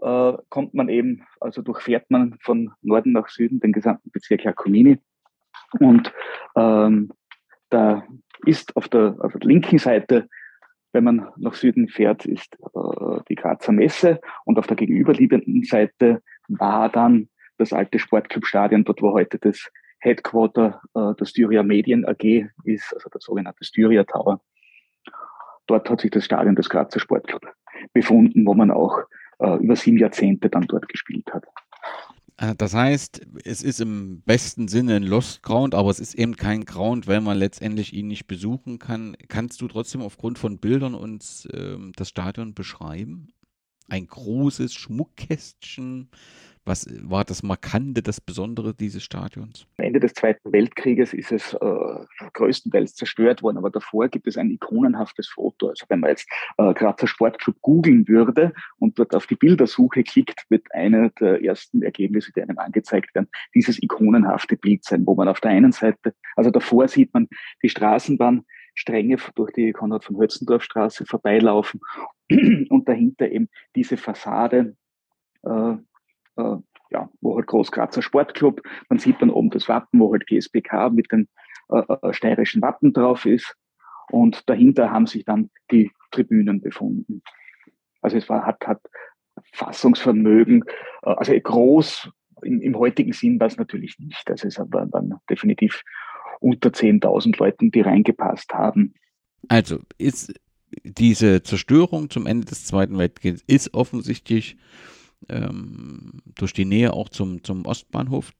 äh, kommt man eben, also durchfährt man von Norden nach Süden den gesamten Bezirk Jakomini. Und ähm, da ist auf der, auf der linken Seite, wenn man nach Süden fährt, ist äh, die Grazer Messe und auf der gegenüberliegenden Seite war dann das alte Sportclubstadion, dort wo heute das Headquarter äh, der Styria Medien AG ist, also der sogenannte Styria Tower. Dort hat sich das Stadion des Grazer Sportclub befunden, wo man auch äh, über sieben Jahrzehnte dann dort gespielt hat. Äh, das heißt, es ist im besten Sinne ein Lost Ground, aber es ist eben kein Ground, wenn man letztendlich ihn nicht besuchen kann. Kannst du trotzdem aufgrund von Bildern uns ähm, das Stadion beschreiben? Ein großes Schmuckkästchen, was war das Markante, das Besondere dieses Stadions? Am Ende des Zweiten Weltkrieges ist es äh, größtenteils zerstört worden, aber davor gibt es ein ikonenhaftes Foto. Also wenn man jetzt äh, Grazer Sportclub googeln würde und dort auf die Bildersuche klickt, wird einer der ersten Ergebnisse, die einem angezeigt werden, dieses ikonenhafte Bild sein, wo man auf der einen Seite, also davor sieht man die Straßenbahnstränge durch die Konrad von Hötzendorf Straße vorbeilaufen und dahinter eben diese Fassade äh, äh, ja, wo halt Großgrazer Sportclub, man sieht dann oben das Wappen, wo halt GSPK mit dem äh, äh, steirischen Wappen drauf ist. Und dahinter haben sich dann die Tribünen befunden. Also es war, hat, hat Fassungsvermögen, äh, also groß im, im heutigen Sinn war es natürlich nicht. Also es waren, waren definitiv unter 10.000 Leuten, die reingepasst haben. Also ist diese Zerstörung zum Ende des Zweiten Weltkriegs ist offensichtlich ähm, durch die Nähe auch zum, zum Ostbahnhof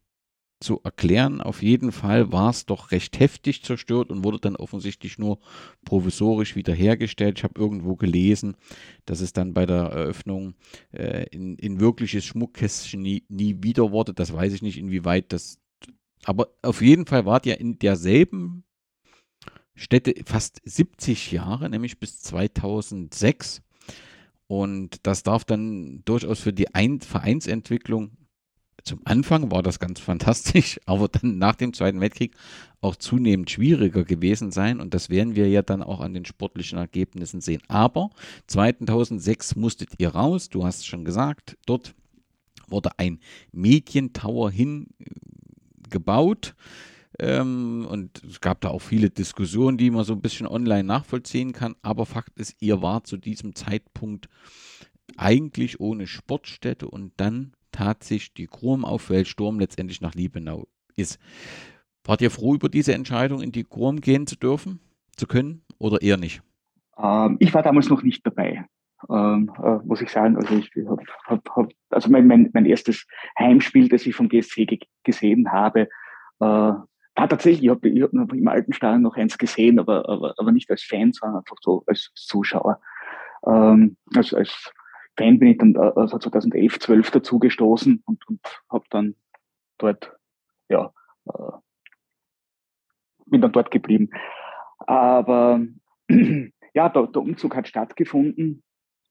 zu erklären. Auf jeden Fall war es doch recht heftig zerstört und wurde dann offensichtlich nur provisorisch wiederhergestellt. Ich habe irgendwo gelesen, dass es dann bei der Eröffnung äh, in, in wirkliches Schmuckkästchen nie, nie wieder wurde. Das weiß ich nicht, inwieweit das. Aber auf jeden Fall wart ihr in derselben Stätte fast 70 Jahre, nämlich bis 2006. Und das darf dann durchaus für die Ein Vereinsentwicklung, zum Anfang war das ganz fantastisch, aber dann nach dem Zweiten Weltkrieg auch zunehmend schwieriger gewesen sein. Und das werden wir ja dann auch an den sportlichen Ergebnissen sehen. Aber 2006 musstet ihr raus, du hast es schon gesagt, dort wurde ein Medientower hingebaut. Ähm, und es gab da auch viele Diskussionen, die man so ein bisschen online nachvollziehen kann. Aber Fakt ist, ihr wart zu diesem Zeitpunkt eigentlich ohne Sportstätte und dann tat sich die Krum auf, weil Sturm letztendlich nach Liebenau ist. Wart ihr froh über diese Entscheidung, in die Krum gehen zu dürfen, zu können oder eher nicht? Ähm, ich war damals noch nicht dabei. Ähm, äh, muss ich sagen. Also ich hab, hab, hab, also mein, mein, mein erstes Heimspiel, das ich vom GSC gesehen habe, äh, Ah, tatsächlich, ich habe ich hab im alten Stadion noch eins gesehen, aber, aber, aber nicht als Fan, sondern einfach so als Zuschauer. Ähm, also als Fan bin ich dann also 2011, 12 dazu gestoßen und, und habe dann dort, ja, äh, bin dann dort geblieben. Aber ja, der, der Umzug hat stattgefunden.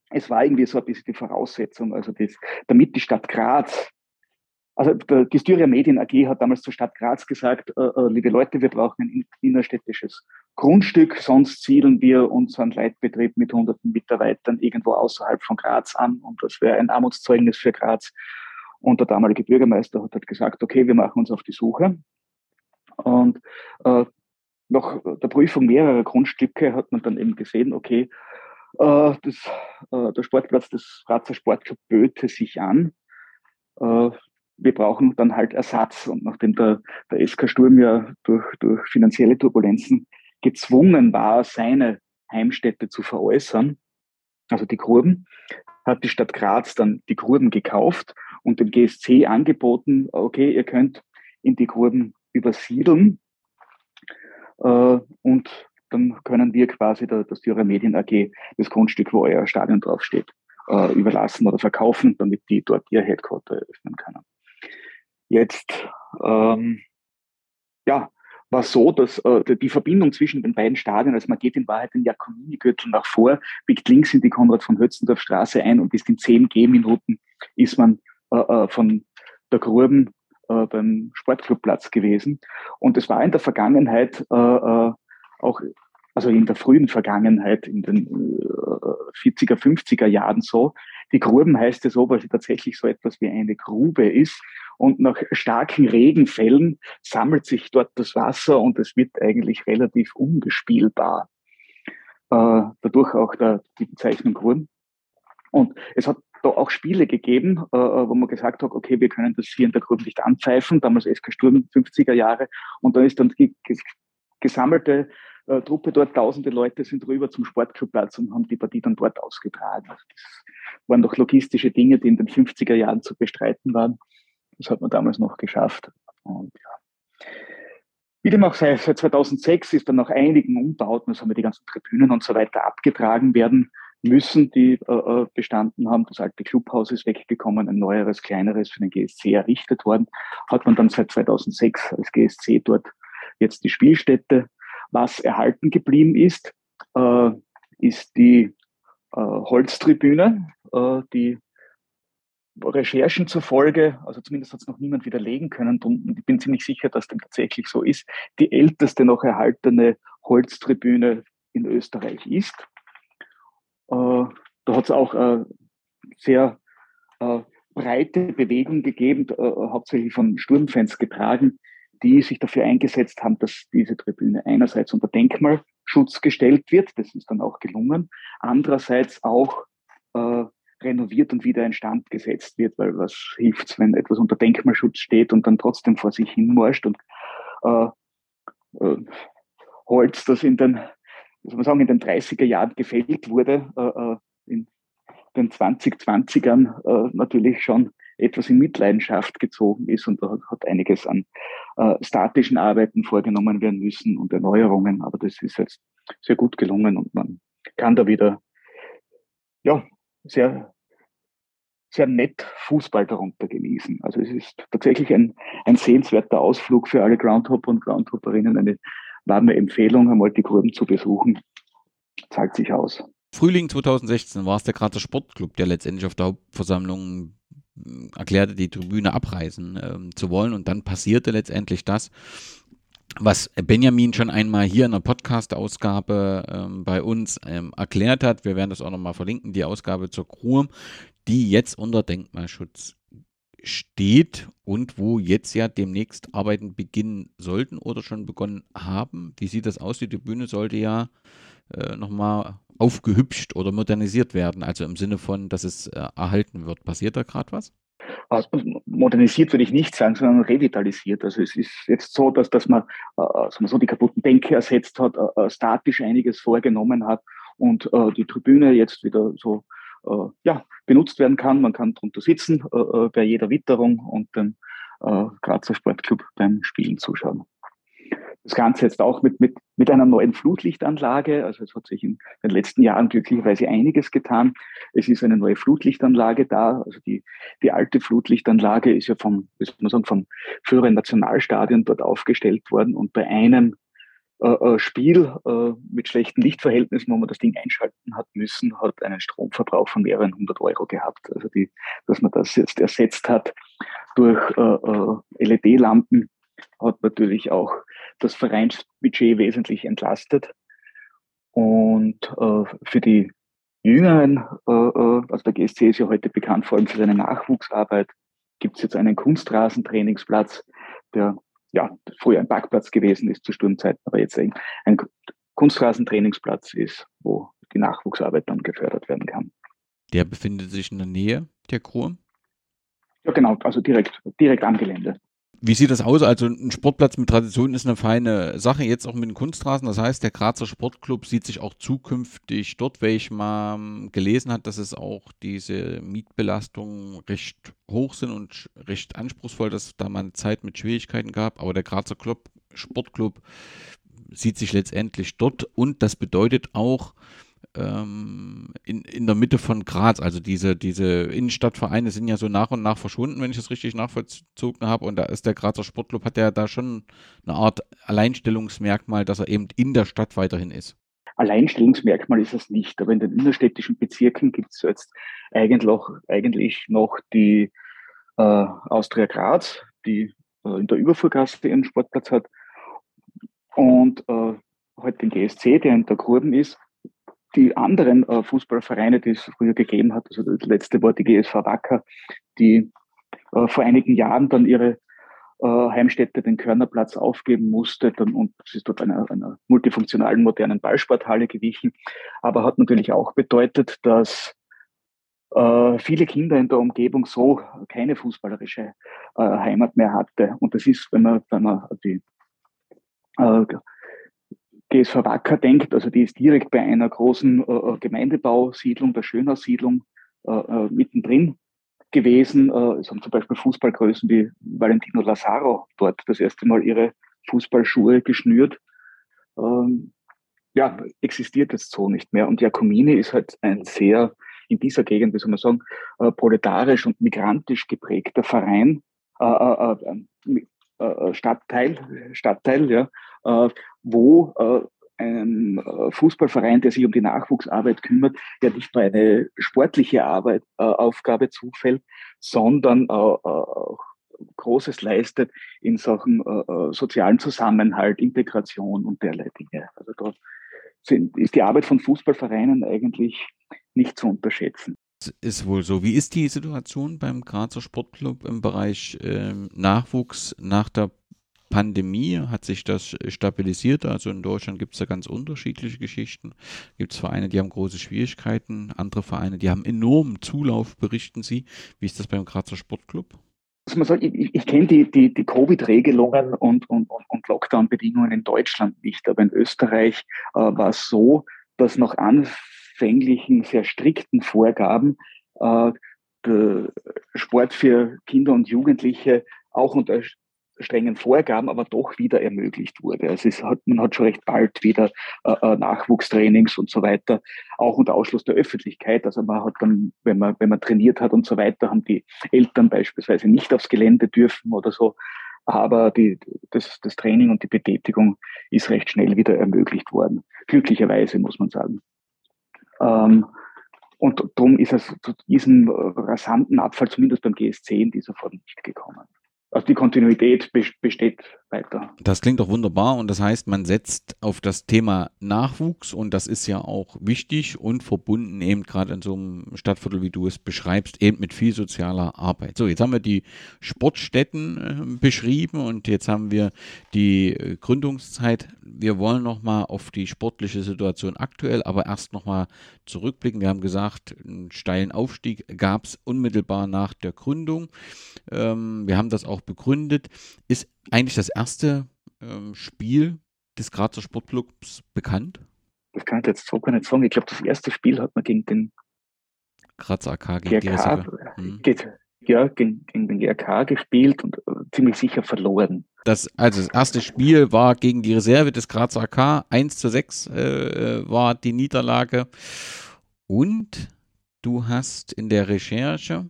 Es war irgendwie so ein bisschen die Voraussetzung, also das, damit die Stadt Graz also die Styria Medien AG hat damals zur Stadt Graz gesagt, äh, äh, liebe Leute, wir brauchen ein innerstädtisches Grundstück, sonst siedeln wir unseren Leitbetrieb mit hunderten Mitarbeitern irgendwo außerhalb von Graz an und das wäre ein Armutszeugnis für Graz. Und der damalige Bürgermeister hat halt gesagt, okay, wir machen uns auf die Suche. Und äh, nach der Prüfung mehrerer Grundstücke hat man dann eben gesehen, okay, äh, das, äh, der Sportplatz des Grazer Sportclub böte sich an. Wir brauchen dann halt Ersatz. Und nachdem der, der SK Sturm ja durch, durch finanzielle Turbulenzen gezwungen war, seine Heimstätte zu veräußern, also die Gruben, hat die Stadt Graz dann die Gruben gekauft und dem GSC angeboten, okay, ihr könnt in die Gruben übersiedeln äh, und dann können wir quasi der, das Thürer Medien AG das Grundstück, wo euer Stadion draufsteht, äh, überlassen oder verkaufen, damit die dort ihr Headquarter eröffnen können. Jetzt, ähm, ja, war so, dass äh, die Verbindung zwischen den beiden Stadien, also man geht in Wahrheit den Jakomini-Gürtel nach vor, biegt links in die Konrad von Hötzendorf Straße ein und ist in 10 Gehminuten ist man äh, äh, von der Gruben äh, beim Sportclubplatz gewesen. Und es war in der Vergangenheit äh, äh, auch, also in der frühen Vergangenheit, in den äh, 40er, 50er Jahren so. Die Gruben heißt es so, weil sie tatsächlich so etwas wie eine Grube ist. Und nach starken Regenfällen sammelt sich dort das Wasser und es wird eigentlich relativ ungespielbar. Äh, dadurch auch die Bezeichnung Gruben. Und es hat da auch Spiele gegeben, äh, wo man gesagt hat, okay, wir können das hier in der Gruppe nicht anpfeifen, damals SK Sturm 50er Jahre. Und dann ist dann die gesammelte äh, Truppe dort, tausende Leute sind rüber zum Sportclubplatz und haben die Partie dann dort ausgetragen. Also das waren doch logistische Dinge, die in den 50er Jahren zu bestreiten waren. Das hat man damals noch geschafft. Und ja. Wie dem auch sei, seit 2006 ist dann nach einigen Umbauten, also haben wir die ganzen Tribünen und so weiter abgetragen werden müssen, die äh, äh, bestanden haben. Das alte Clubhaus ist weggekommen, ein neueres, kleineres für den GSC errichtet worden. Hat man dann seit 2006 als GSC dort jetzt die Spielstätte. Was erhalten geblieben ist, äh, ist die äh, Holztribüne, äh, die Recherchen zufolge, also zumindest hat es noch niemand widerlegen können, und ich bin ziemlich sicher, dass dem tatsächlich so ist, die älteste noch erhaltene Holztribüne in Österreich ist. Äh, da hat es auch äh, sehr äh, breite Bewegung gegeben, hauptsächlich von Sturmfans getragen, die sich dafür eingesetzt haben, dass diese Tribüne einerseits unter Denkmalschutz gestellt wird, das ist dann auch gelungen, andererseits auch äh, renoviert und wieder instand gesetzt wird, weil was hilft wenn etwas unter Denkmalschutz steht und dann trotzdem vor sich hin morscht und äh, äh, Holz, das in den muss man sagen, in den 30er Jahren gefällt wurde, äh, äh in den 2020ern äh, natürlich schon etwas in Mitleidenschaft gezogen ist und da hat einiges an äh, statischen Arbeiten vorgenommen werden müssen und Erneuerungen, aber das ist jetzt sehr gut gelungen und man kann da wieder ja, sehr, sehr nett Fußball darunter genießen. Also es ist tatsächlich ein, ein sehenswerter Ausflug für alle Groundhopper und Groundhopperinnen, eine warme Empfehlung, einmal die Gruben zu besuchen. Zahlt sich aus. Frühling 2016 war es der Grazer Sportclub, der letztendlich auf der Hauptversammlung erklärte, die Tribüne abreißen ähm, zu wollen. Und dann passierte letztendlich das, was Benjamin schon einmal hier in der Podcast-Ausgabe ähm, bei uns ähm, erklärt hat. Wir werden das auch nochmal verlinken, die Ausgabe zur Krum, die jetzt unter Denkmalschutz steht und wo jetzt ja demnächst Arbeiten beginnen sollten oder schon begonnen haben. Wie sieht das aus? Die Tribüne sollte ja äh, nochmal aufgehübscht oder modernisiert werden, also im Sinne von, dass es äh, erhalten wird. Passiert da gerade was? Also modernisiert würde ich nicht sagen, sondern revitalisiert. Also es ist jetzt so, dass, dass man, äh, so die kaputten Bänke ersetzt hat, äh, äh, statisch einiges vorgenommen hat und äh, die Tribüne jetzt wieder so äh, ja, benutzt werden kann. Man kann drunter sitzen bei jeder Witterung und dem Grazer Sportclub beim Spielen zuschauen. Das Ganze jetzt auch mit, mit, mit einer neuen Flutlichtanlage. Also es hat sich in den letzten Jahren glücklicherweise einiges getan. Es ist eine neue Flutlichtanlage da. Also die, die alte Flutlichtanlage ist ja vom, wie soll man sagen, vom früheren Nationalstadion dort aufgestellt worden und bei einem äh, äh, Spiel äh, mit schlechten Lichtverhältnissen, wo man das Ding einschalten hat müssen, hat einen Stromverbrauch von mehreren hundert Euro gehabt. Also die, dass man das jetzt ersetzt hat durch äh, äh LED-Lampen, hat natürlich auch das Vereinsbudget wesentlich entlastet. Und äh, für die Jüngeren, also der GSC ist ja heute bekannt vor allem für seine Nachwuchsarbeit, gibt es jetzt einen Kunstrasentrainingsplatz, der ja früher ein Parkplatz gewesen ist zu Sturmzeiten, aber jetzt ein, ein Kunstrasentrainingsplatz ist, wo die Nachwuchsarbeit dann gefördert werden kann. Der befindet sich in der Nähe der Kur? Ja, genau, also direkt, direkt am Gelände. Wie sieht das aus? Also ein Sportplatz mit Tradition ist eine feine Sache, jetzt auch mit den Kunstrasen. Das heißt, der Grazer Sportclub sieht sich auch zukünftig dort, weil ich mal gelesen habe, dass es auch diese Mietbelastungen recht hoch sind und recht anspruchsvoll, dass es da mal eine Zeit mit Schwierigkeiten gab. Aber der Grazer Club, Sportclub sieht sich letztendlich dort und das bedeutet auch, ähm, in, in der Mitte von Graz. Also diese, diese Innenstadtvereine sind ja so nach und nach verschwunden, wenn ich das richtig nachvollzogen habe. Und da ist der Grazer Sportclub, hat ja da schon eine Art Alleinstellungsmerkmal, dass er eben in der Stadt weiterhin ist. Alleinstellungsmerkmal ist es nicht, aber in den innerstädtischen Bezirken gibt es jetzt eigentlich, eigentlich noch die äh, Austria Graz, die äh, in der Überfuhrgasse ihren Sportplatz hat, und äh, halt den GSC, der in der Kurven ist die anderen äh, Fußballvereine, die es früher gegeben hat, also das letzte war die GSV Wacker, die äh, vor einigen Jahren dann ihre äh, Heimstätte, den Körnerplatz, aufgeben musste dann, und es ist dort einer, einer multifunktionalen modernen Ballsporthalle gewichen, aber hat natürlich auch bedeutet, dass äh, viele Kinder in der Umgebung so keine fußballerische äh, Heimat mehr hatte. Und das ist, wenn man, wenn man die äh, GSV Wacker denkt, also die ist direkt bei einer großen äh, äh, Gemeindebausiedlung, der Schönhaussiedlung, äh, äh, mittendrin gewesen. Äh, es haben zum Beispiel Fußballgrößen wie Valentino Lazaro dort das erste Mal ihre Fußballschuhe geschnürt. Ähm, ja, existiert jetzt so nicht mehr. Und Jakomini ist halt ein sehr, in dieser Gegend, wie soll man sagen, äh, proletarisch und migrantisch geprägter Verein, äh, äh, äh, Stadtteil, Stadtteil, ja, äh, wo äh, ein äh, Fußballverein, der sich um die Nachwuchsarbeit kümmert, ja nicht nur eine sportliche Arbeit, äh, Aufgabe zufällt, sondern äh, auch Großes leistet in Sachen äh, sozialen Zusammenhalt, Integration und derlei Dinge. Also da ist die Arbeit von Fußballvereinen eigentlich nicht zu unterschätzen. Ist wohl so. Wie ist die Situation beim Grazer Sportclub im Bereich äh, Nachwuchs nach der Pandemie hat sich das stabilisiert. Also in Deutschland gibt es da ganz unterschiedliche Geschichten. Gibt es Vereine, die haben große Schwierigkeiten, andere Vereine, die haben enormen Zulauf, berichten Sie. Wie ist das beim Grazer Sportclub? Also man sagt, ich, ich kenne die, die, die Covid-Regelungen und, und, und Lockdown-Bedingungen in Deutschland nicht, aber in Österreich äh, war es so, dass nach anfänglichen, sehr strikten Vorgaben äh, Sport für Kinder und Jugendliche auch unter strengen Vorgaben aber doch wieder ermöglicht wurde. Also es hat, man hat schon recht bald wieder äh, äh, Nachwuchstrainings und so weiter, auch unter Ausschluss der Öffentlichkeit. Also man hat dann, wenn man, wenn man trainiert hat und so weiter, haben die Eltern beispielsweise nicht aufs Gelände dürfen oder so. Aber die, das, das Training und die Betätigung ist recht schnell wieder ermöglicht worden. Glücklicherweise, muss man sagen. Ähm, und darum ist es zu diesem rasanten Abfall, zumindest beim GS10, in dieser Form nicht gekommen. Also die Kontinuität besteht weiter. Das klingt doch wunderbar und das heißt, man setzt auf das Thema Nachwuchs und das ist ja auch wichtig und verbunden eben gerade in so einem Stadtviertel, wie du es beschreibst, eben mit viel sozialer Arbeit. So, jetzt haben wir die Sportstätten äh, beschrieben und jetzt haben wir die äh, Gründungszeit. Wir wollen nochmal auf die sportliche Situation aktuell, aber erst nochmal zurückblicken. Wir haben gesagt, einen steilen Aufstieg gab es unmittelbar nach der Gründung. Ähm, wir haben das auch begründet. Ist eigentlich das erste ähm, Spiel des Grazer Sportclubs bekannt? Das kann ich jetzt so gar nicht sagen. Ich glaube, das erste Spiel hat man gegen den Grazer AK, gegen GRK, hm. geht, ja, gegen, gegen, den GRK gespielt und äh, ziemlich sicher verloren. Das, also das erste Spiel war gegen die Reserve des Grazer AK. 1 zu 6 äh, äh, war die Niederlage. Und du hast in der Recherche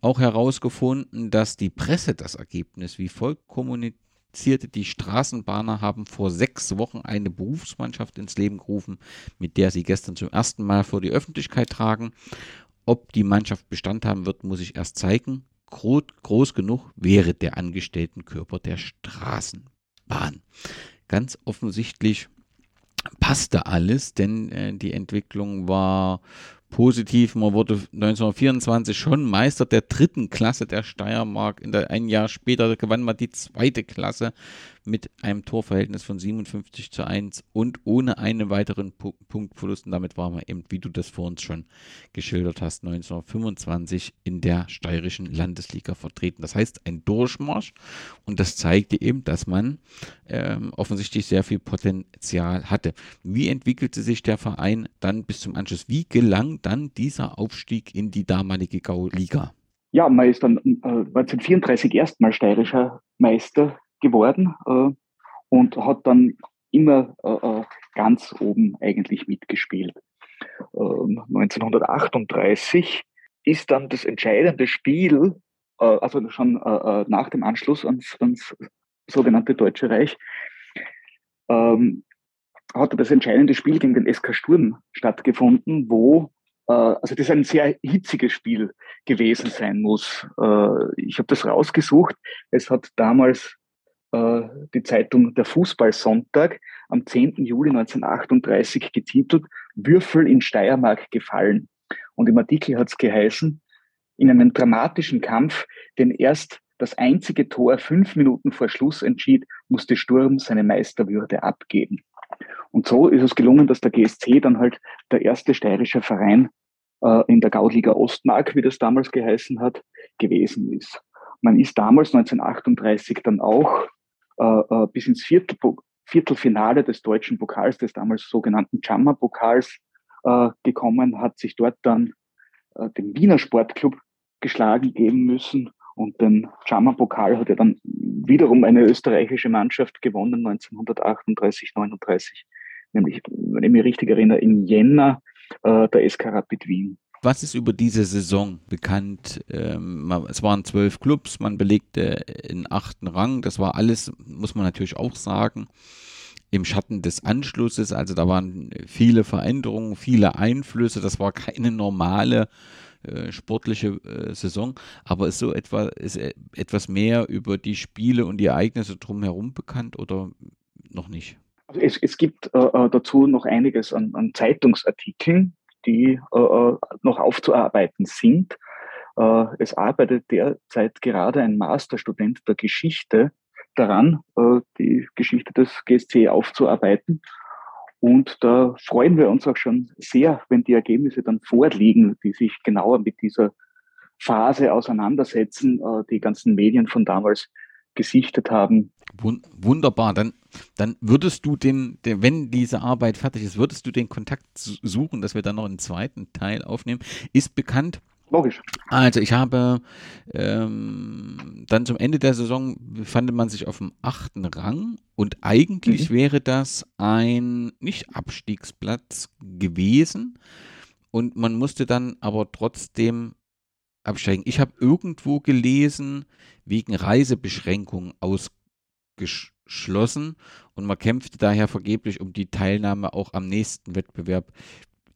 auch herausgefunden, dass die Presse das Ergebnis wie folgt kommunizierte. Die Straßenbahner haben vor sechs Wochen eine Berufsmannschaft ins Leben gerufen, mit der sie gestern zum ersten Mal vor die Öffentlichkeit tragen. Ob die Mannschaft Bestand haben wird, muss ich erst zeigen. Groß, genug wäre der Angestelltenkörper der Straßenbahn. Ganz offensichtlich passte alles, denn äh, die Entwicklung war positiv. Man wurde 1924 schon Meister der dritten Klasse der Steiermark. In der, ein Jahr später gewann man die zweite Klasse mit einem Torverhältnis von 57 zu 1 und ohne einen weiteren Pu Punktverlust. Und damit war man eben, wie du das vor uns schon geschildert hast, 1925 in der steirischen Landesliga vertreten. Das heißt, ein Durchmarsch und das zeigte eben, dass man ähm, offensichtlich sehr viel Potenzial hatte. Wie entwickelte sich der Verein dann bis zum Anschluss? Wie gelang dann dieser Aufstieg in die damalige Gauliga? Ja, man ist dann äh, 1934 erstmal steirischer Meister geworden äh, und hat dann immer äh, äh ganz oben eigentlich mitgespielt. 1938 ähm, ist dann das entscheidende Spiel, also schon nach dem Anschluss ans, ans sogenannte Deutsche Reich, ähm, hat das entscheidende Spiel gegen den SK Sturm stattgefunden, wo also das ein sehr hitziges Spiel gewesen sein muss. Ich habe das rausgesucht. Es hat damals die Zeitung Der Fußballsonntag am 10. Juli 1938 getitelt Würfel in Steiermark gefallen. Und im Artikel hat es geheißen, in einem dramatischen Kampf, den erst das einzige Tor fünf Minuten vor Schluss entschied, musste Sturm seine Meisterwürde abgeben. Und so ist es gelungen, dass der GSC dann halt der erste steirische Verein äh, in der Gauliga Ostmark, wie das damals geheißen hat, gewesen ist. Man ist damals 1938 dann auch äh, äh, bis ins Viertel, Viertelfinale des deutschen Pokals, des damals sogenannten Jammer-Pokals, äh, gekommen, hat sich dort dann äh, den Wiener Sportclub geschlagen geben müssen. Und den Jammer-Pokal hat ja dann wiederum eine österreichische Mannschaft gewonnen, 1938, 39, nämlich, wenn ich mich richtig erinnere, in Jänner äh, der SK Rapid Wien. Was ist über diese Saison bekannt? Ähm, es waren zwölf Clubs, man belegte den achten Rang. Das war alles, muss man natürlich auch sagen, im Schatten des Anschlusses. Also da waren viele Veränderungen, viele Einflüsse. Das war keine normale äh, sportliche äh, Saison. Aber ist so etwa, ist äh, etwas mehr über die Spiele und die Ereignisse drumherum bekannt oder noch nicht? Es, es gibt äh, äh, dazu noch einiges an, an Zeitungsartikeln die äh, noch aufzuarbeiten sind. Äh, es arbeitet derzeit gerade ein Masterstudent der Geschichte daran, äh, die Geschichte des GSC aufzuarbeiten. Und da freuen wir uns auch schon sehr, wenn die Ergebnisse dann vorliegen, die sich genauer mit dieser Phase auseinandersetzen, äh, die ganzen Medien von damals gesichtet haben. Wunderbar, dann, dann würdest du den, den, wenn diese Arbeit fertig ist, würdest du den Kontakt suchen, dass wir dann noch einen zweiten Teil aufnehmen. Ist bekannt, Logisch. Also ich habe ähm, dann zum Ende der Saison befand man sich auf dem achten Rang und eigentlich mhm. wäre das ein Nicht-Abstiegsplatz gewesen und man musste dann aber trotzdem absteigen. Ich habe irgendwo gelesen, wegen Reisebeschränkungen ausgeschlossen und man kämpfte daher vergeblich um die Teilnahme auch am nächsten Wettbewerb.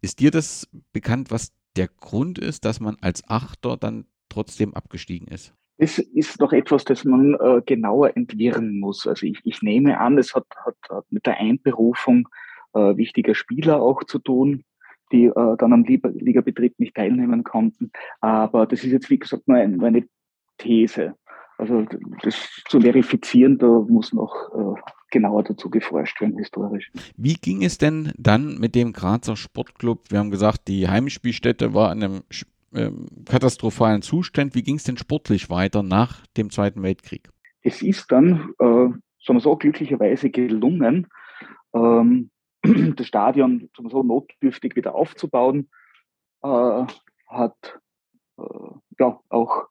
Ist dir das bekannt, was der Grund ist, dass man als Achter dann trotzdem abgestiegen ist? Es ist doch etwas, das man äh, genauer entwirren muss. Also ich, ich nehme an, es hat, hat, hat mit der Einberufung äh, wichtiger Spieler auch zu tun die äh, dann am Ligabetrieb nicht teilnehmen konnten. Aber das ist jetzt, wie gesagt, nur, ein, nur eine These. Also das zu verifizieren, da muss noch äh, genauer dazu geforscht werden, historisch. Wie ging es denn dann mit dem Grazer Sportclub? Wir haben gesagt, die Heimspielstätte war in einem äh, katastrophalen Zustand. Wie ging es denn sportlich weiter nach dem Zweiten Weltkrieg? Es ist dann, äh, sagen wir so, glücklicherweise gelungen, ähm, das Stadion so notdürftig wieder aufzubauen, äh, hat äh, ja auch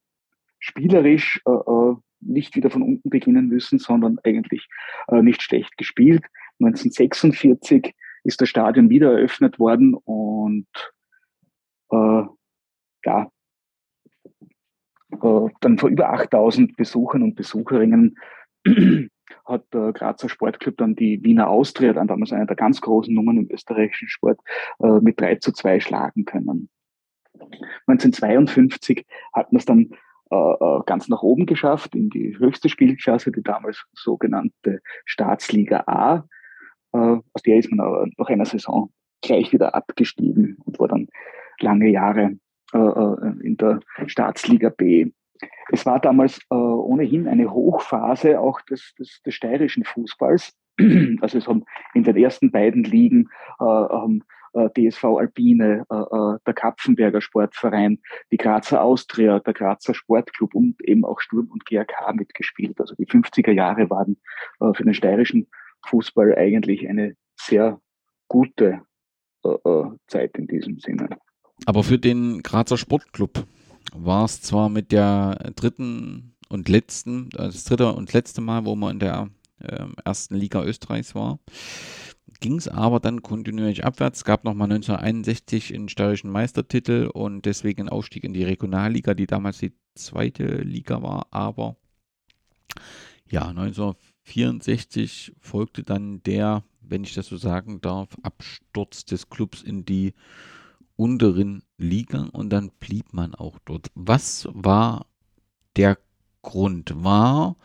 spielerisch äh, äh, nicht wieder von unten beginnen müssen, sondern eigentlich äh, nicht schlecht gespielt. 1946 ist das Stadion wieder eröffnet worden und äh, ja, dann vor über 8000 Besuchern und Besucherinnen hat der Grazer Sportclub dann die Wiener Austria, dann damals eine der ganz großen Nummern im österreichischen Sport, äh, mit 3 zu 2 schlagen können. 1952 hat man es dann äh, äh, ganz nach oben geschafft, in die höchste Spielklasse, die damals sogenannte Staatsliga A. Aus der ist man aber nach einer Saison gleich wieder abgestiegen und war dann lange Jahre äh, äh, in der Staatsliga B. Es war damals äh, ohnehin eine Hochphase auch des, des, des steirischen Fußballs. Also es haben in den ersten beiden Ligen äh, haben äh, DSV Alpine, äh, äh, der Kapfenberger Sportverein, die Grazer Austria, der Grazer Sportclub und eben auch Sturm und GAK mitgespielt. Also die 50er Jahre waren äh, für den steirischen Fußball eigentlich eine sehr gute äh, äh, Zeit in diesem Sinne. Aber für den Grazer Sportclub war es zwar mit der dritten und letzten, das dritte und letzte Mal, wo man in der äh, ersten Liga Österreichs war, ging es aber dann kontinuierlich abwärts. Es gab nochmal 1961 einen steirischen Meistertitel und deswegen einen Aufstieg in die Regionalliga, die damals die zweite Liga war. Aber ja, 1964 folgte dann der, wenn ich das so sagen darf, Absturz des Clubs in die unteren Liga und dann blieb man auch dort. Was war der Grund? War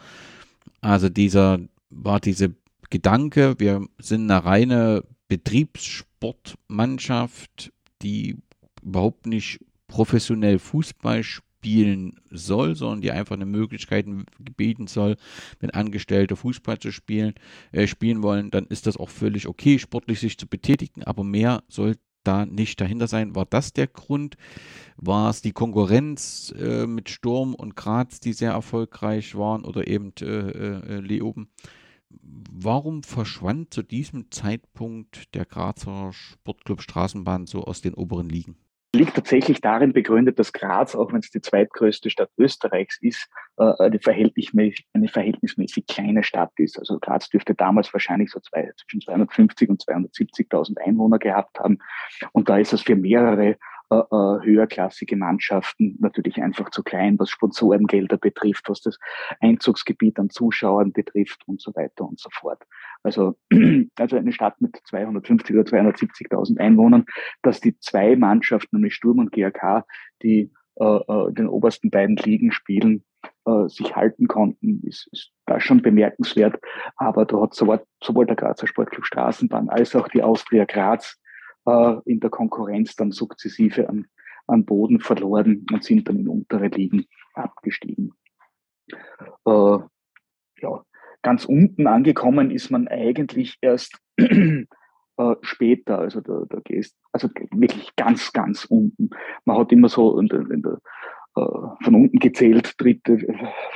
also dieser, war diese Gedanke, wir sind eine reine Betriebssportmannschaft, die überhaupt nicht professionell Fußball spielen soll, sondern die einfach eine Möglichkeit bieten soll, wenn Angestellte Fußball zu spielen, äh, spielen wollen, dann ist das auch völlig okay, sportlich sich zu betätigen, aber mehr soll da nicht dahinter sein. War das der Grund? War es die Konkurrenz äh, mit Sturm und Graz, die sehr erfolgreich waren oder eben äh, äh, Leoben? Warum verschwand zu diesem Zeitpunkt der Grazer Sportclub Straßenbahn so aus den oberen Ligen? liegt tatsächlich darin begründet, dass Graz, auch wenn es die zweitgrößte Stadt Österreichs ist, äh, eine, verhältnismäßig, eine verhältnismäßig kleine Stadt ist. Also Graz dürfte damals wahrscheinlich so zwei, zwischen 250 und 270.000 Einwohner gehabt haben. Und da ist es für mehrere höherklassige Mannschaften natürlich einfach zu klein, was Sponsorengelder betrifft, was das Einzugsgebiet an Zuschauern betrifft und so weiter und so fort. Also, also eine Stadt mit 250 oder 270.000 Einwohnern, dass die zwei Mannschaften, nämlich Sturm und GAK, die äh, äh, den obersten beiden Ligen spielen, äh, sich halten konnten, ist, ist da schon bemerkenswert. Aber da hat sowohl, sowohl der Grazer Sportclub Straßenbahn als auch die Austria Graz äh, in der Konkurrenz dann sukzessive an, an Boden verloren und sind dann in untere Ligen abgestiegen. Äh, ja, ganz unten angekommen ist man eigentlich erst äh, später, also da, da gehst, also wirklich ganz, ganz unten. Man hat immer so in der, in der äh, von unten gezählt dritte,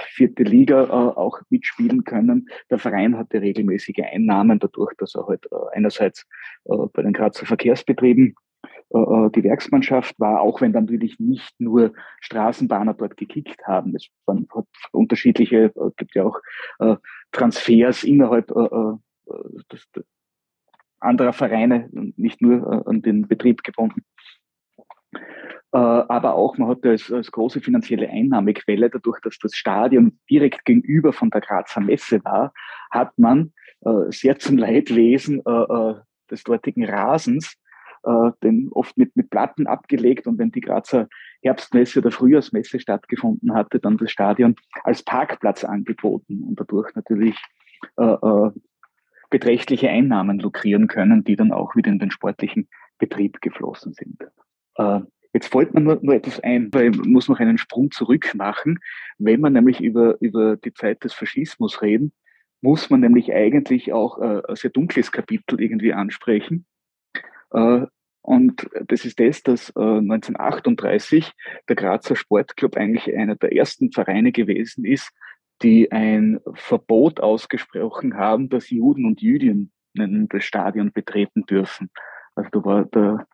vierte Liga äh, auch mitspielen können. Der Verein hatte regelmäßige Einnahmen dadurch, dass er halt äh, einerseits bei den Grazer Verkehrsbetrieben die Werksmannschaft war, auch wenn dann natürlich nicht nur Straßenbahner dort gekickt haben. Es waren hat unterschiedliche, gibt ja auch Transfers innerhalb anderer Vereine, nicht nur an den Betrieb gebunden. Äh, aber auch man hatte als, als große finanzielle Einnahmequelle, dadurch, dass das Stadion direkt gegenüber von der Grazer Messe war, hat man äh, sehr zum Leidwesen äh, des dortigen Rasens den oft mit, mit Platten abgelegt und wenn die Grazer Herbstmesse oder Frühjahrsmesse stattgefunden hatte, dann das Stadion als Parkplatz angeboten und dadurch natürlich äh, äh, beträchtliche Einnahmen lukrieren können, die dann auch wieder in den sportlichen Betrieb geflossen sind. Äh, Jetzt fällt mir nur, nur etwas ein, weil man muss noch einen Sprung zurück machen. Wenn man nämlich über, über die Zeit des Faschismus reden, muss man nämlich eigentlich auch äh, ein sehr dunkles Kapitel irgendwie ansprechen. Äh, und das ist das, dass äh, 1938 der Grazer Sportclub eigentlich einer der ersten Vereine gewesen ist, die ein Verbot ausgesprochen haben, dass Juden und Jüdinnen das Stadion betreten dürfen. Also da war der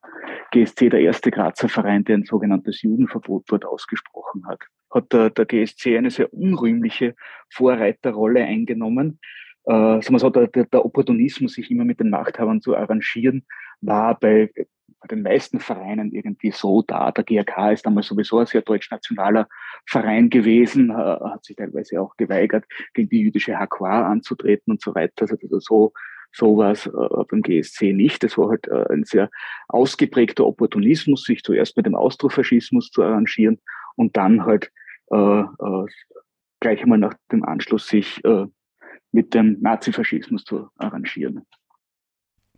GSC der erste Grazer Verein, der ein sogenanntes Judenverbot dort ausgesprochen hat. Hat der, der GSC eine sehr unrühmliche Vorreiterrolle eingenommen. Äh, sagen wir so, der, der Opportunismus, sich immer mit den Machthabern zu arrangieren, war bei, bei den meisten Vereinen irgendwie so da. Der GRK ist damals sowieso ein sehr deutsch-nationaler Verein gewesen, äh, hat sich teilweise auch geweigert, gegen die jüdische Hakwa anzutreten und so weiter. Also so sowas äh, beim GSC nicht. Das war halt äh, ein sehr ausgeprägter Opportunismus, sich zuerst mit dem Austrofaschismus zu arrangieren und dann halt äh, äh, gleich einmal nach dem Anschluss sich äh, mit dem Nazifaschismus zu arrangieren.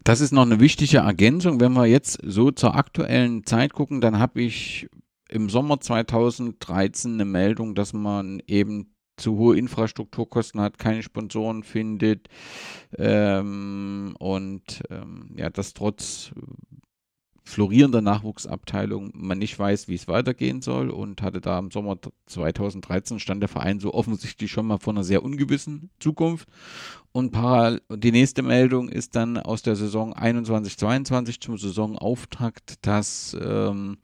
Das ist noch eine wichtige Ergänzung. Wenn wir jetzt so zur aktuellen Zeit gucken, dann habe ich im Sommer 2013 eine Meldung, dass man eben zu hohe Infrastrukturkosten hat, keine Sponsoren findet ähm, und ähm, ja, das trotz florierender Nachwuchsabteilung man nicht weiß, wie es weitergehen soll und hatte da im Sommer 2013 stand der Verein so offensichtlich schon mal vor einer sehr ungewissen Zukunft. Und die nächste Meldung ist dann aus der Saison 21-22 zum Saisonauftakt, dass ähm,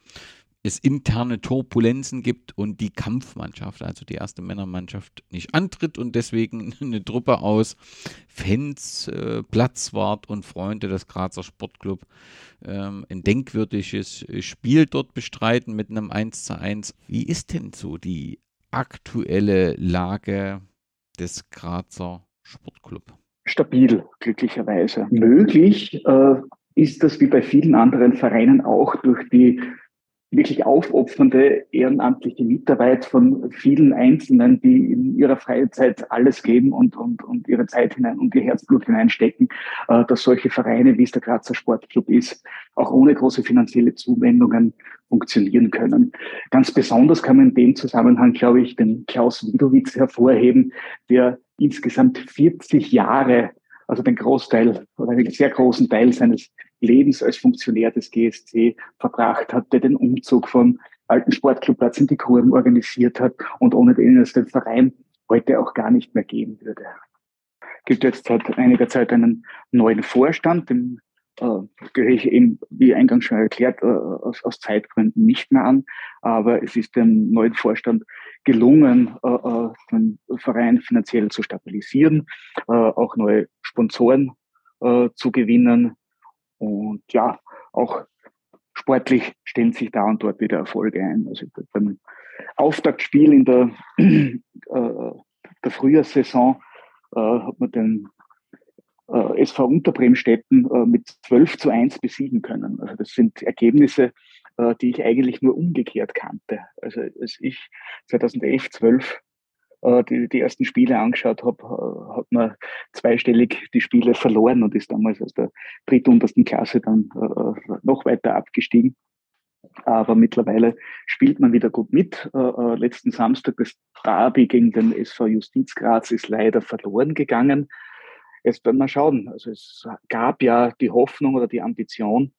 es interne Turbulenzen gibt und die Kampfmannschaft, also die erste Männermannschaft, nicht antritt und deswegen eine Truppe aus Fans, äh, Platzwart und Freunde des Grazer Sportclub ähm, ein denkwürdiges Spiel dort bestreiten mit einem 1 zu 1. Wie ist denn so die aktuelle Lage des Grazer Sportclub? Stabil, glücklicherweise. Möglich äh, ist das wie bei vielen anderen Vereinen auch durch die wirklich aufopfernde ehrenamtliche Mitarbeit von vielen Einzelnen, die in ihrer Freizeit alles geben und, und, und ihre Zeit hinein und ihr Herzblut hineinstecken, äh, dass solche Vereine, wie es der Grazer Sportclub ist, auch ohne große finanzielle Zuwendungen funktionieren können. Ganz besonders kann man in dem Zusammenhang, glaube ich, den Klaus Widowitz hervorheben, der insgesamt 40 Jahre also den Großteil oder einen sehr großen Teil seines Lebens als Funktionär des GSC verbracht hat, der den Umzug vom alten Sportclubplatz in die Kurven organisiert hat und ohne den es den Verein heute auch gar nicht mehr geben würde. Gibt jetzt seit einiger Zeit einen neuen Vorstand, dem äh, gehöre ich eben, wie eingangs schon erklärt, äh, aus, aus Zeitgründen nicht mehr an. Aber es ist dem neuen Vorstand gelungen, äh, äh den Verein finanziell zu stabilisieren, äh, auch neue Sponsoren äh, zu gewinnen. Und ja, auch sportlich stellen sich da und dort wieder Erfolge ein. Also beim Auftaktspiel in der, äh, der Frühjahrssaison äh, hat man den äh, SV Unterbremstetten äh, mit 12 zu 1 besiegen können. Also das sind Ergebnisse, äh, die ich eigentlich nur umgekehrt kannte. Also als ich 2011, 12 äh, die, die ersten Spiele angeschaut habe, äh, hat man zweistellig die Spiele verloren und ist damals aus der drittuntersten Klasse dann äh, noch weiter abgestiegen. Aber mittlerweile spielt man wieder gut mit. letzten Samstag das Derby gegen den SV Justiz Graz ist leider verloren gegangen. Jetzt werden wir schauen. Also es gab ja die Hoffnung oder die Ambition,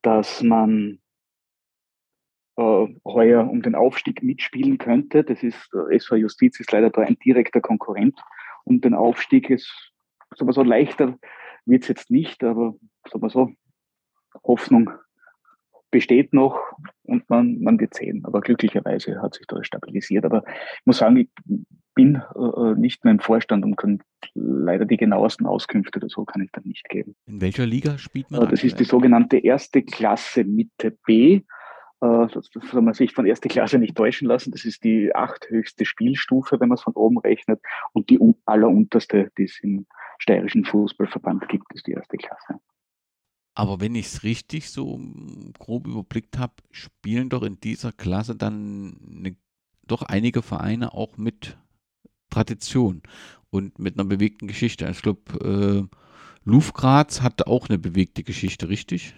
dass man äh, heuer um den Aufstieg mitspielen könnte. Das ist, äh, SV Justiz ist leider da ein direkter Konkurrent um den Aufstieg. Ist, sagen wir so, leichter wird es jetzt nicht, aber sagen wir so, Hoffnung besteht noch und man, man wird sehen. Aber glücklicherweise hat sich das stabilisiert. Aber ich muss sagen, ich bin äh, nicht mehr im Vorstand und kann leider die genauesten Auskünfte oder so kann ich dann nicht geben. In welcher Liga spielt man? Äh, das ist die sogenannte erste Klasse Mitte B. Äh, das soll man sich von erste Klasse nicht täuschen lassen. Das ist die achthöchste Spielstufe, wenn man es von oben rechnet. Und die allerunterste, die es im steirischen Fußballverband gibt, ist die erste Klasse. Aber wenn ich es richtig so grob überblickt habe, spielen doch in dieser Klasse dann eine, doch einige Vereine auch mit Tradition und mit einer bewegten Geschichte. Ich glaube, äh, Lufgraz hat auch eine bewegte Geschichte, richtig?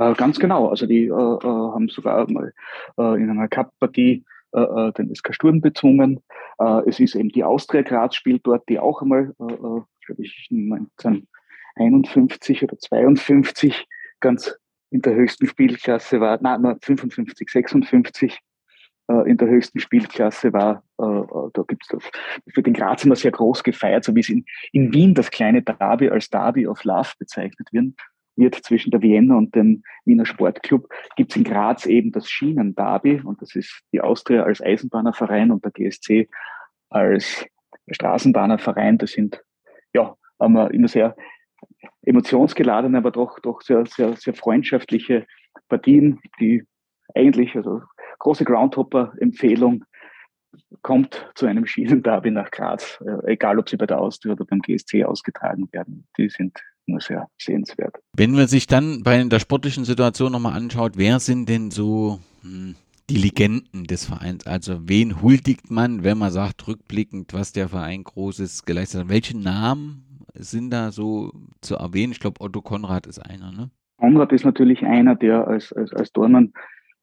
Äh, ganz genau. Also die äh, äh haben sogar mal äh, in einer Cup-Partie äh, den SK Sturm bezwungen. es ist eben die Austria Graz spielt dort, die auch einmal, glaube ich, 1951 oder 52 ganz in der höchsten Spielklasse war, nein, 55, 56 äh, in der höchsten Spielklasse war. Da gibt es für den Graz immer sehr groß gefeiert, so wie es in, in Wien das kleine Derby als Derby of Love bezeichnet wird wird zwischen der Vienna und dem Wiener Sportclub, gibt es in Graz eben das Schienen-Derby und das ist die Austria als Eisenbahnerverein und der GSC als Straßenbahnerverein. Das sind ja immer sehr emotionsgeladene, aber doch, doch sehr, sehr, sehr freundschaftliche Partien, die eigentlich, also große Groundhopper-Empfehlung, kommt zu einem Schienenderby nach Graz, äh, egal ob sie bei der Austria oder beim GSC ausgetragen werden. Die sind nur sehr sehenswert. Wenn man sich dann bei der sportlichen Situation nochmal anschaut, wer sind denn so hm, die Legenden des Vereins? Also wen huldigt man, wenn man sagt, rückblickend, was der Verein Großes geleistet hat? Welche Namen sind da so zu erwähnen? Ich glaube, Otto Konrad ist einer, ne? Konrad ist natürlich einer, der als, als, als Dormann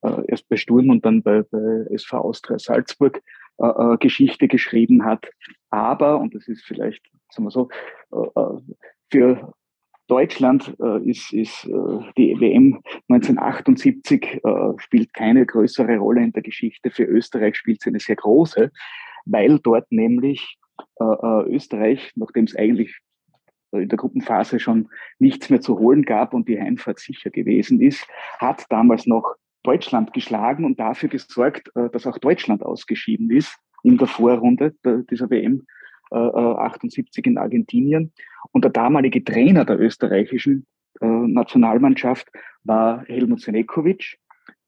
äh, erst bei Sturm und dann bei, bei SV Austria Salzburg äh, äh, Geschichte geschrieben hat. Aber, und das ist vielleicht, sagen wir so, äh, äh für Deutschland äh, ist, ist äh, die WM 1978 äh, spielt keine größere Rolle in der Geschichte. Für Österreich spielt sie eine sehr große, weil dort nämlich äh, äh Österreich, nachdem es eigentlich in der Gruppenphase schon nichts mehr zu holen gab und die Heimfahrt sicher gewesen ist, hat damals noch Deutschland geschlagen und dafür gesorgt, äh, dass auch Deutschland ausgeschieden ist in der Vorrunde dieser WM 78 äh, in Argentinien. Und der damalige Trainer der österreichischen äh, Nationalmannschaft war Helmut Senekovic,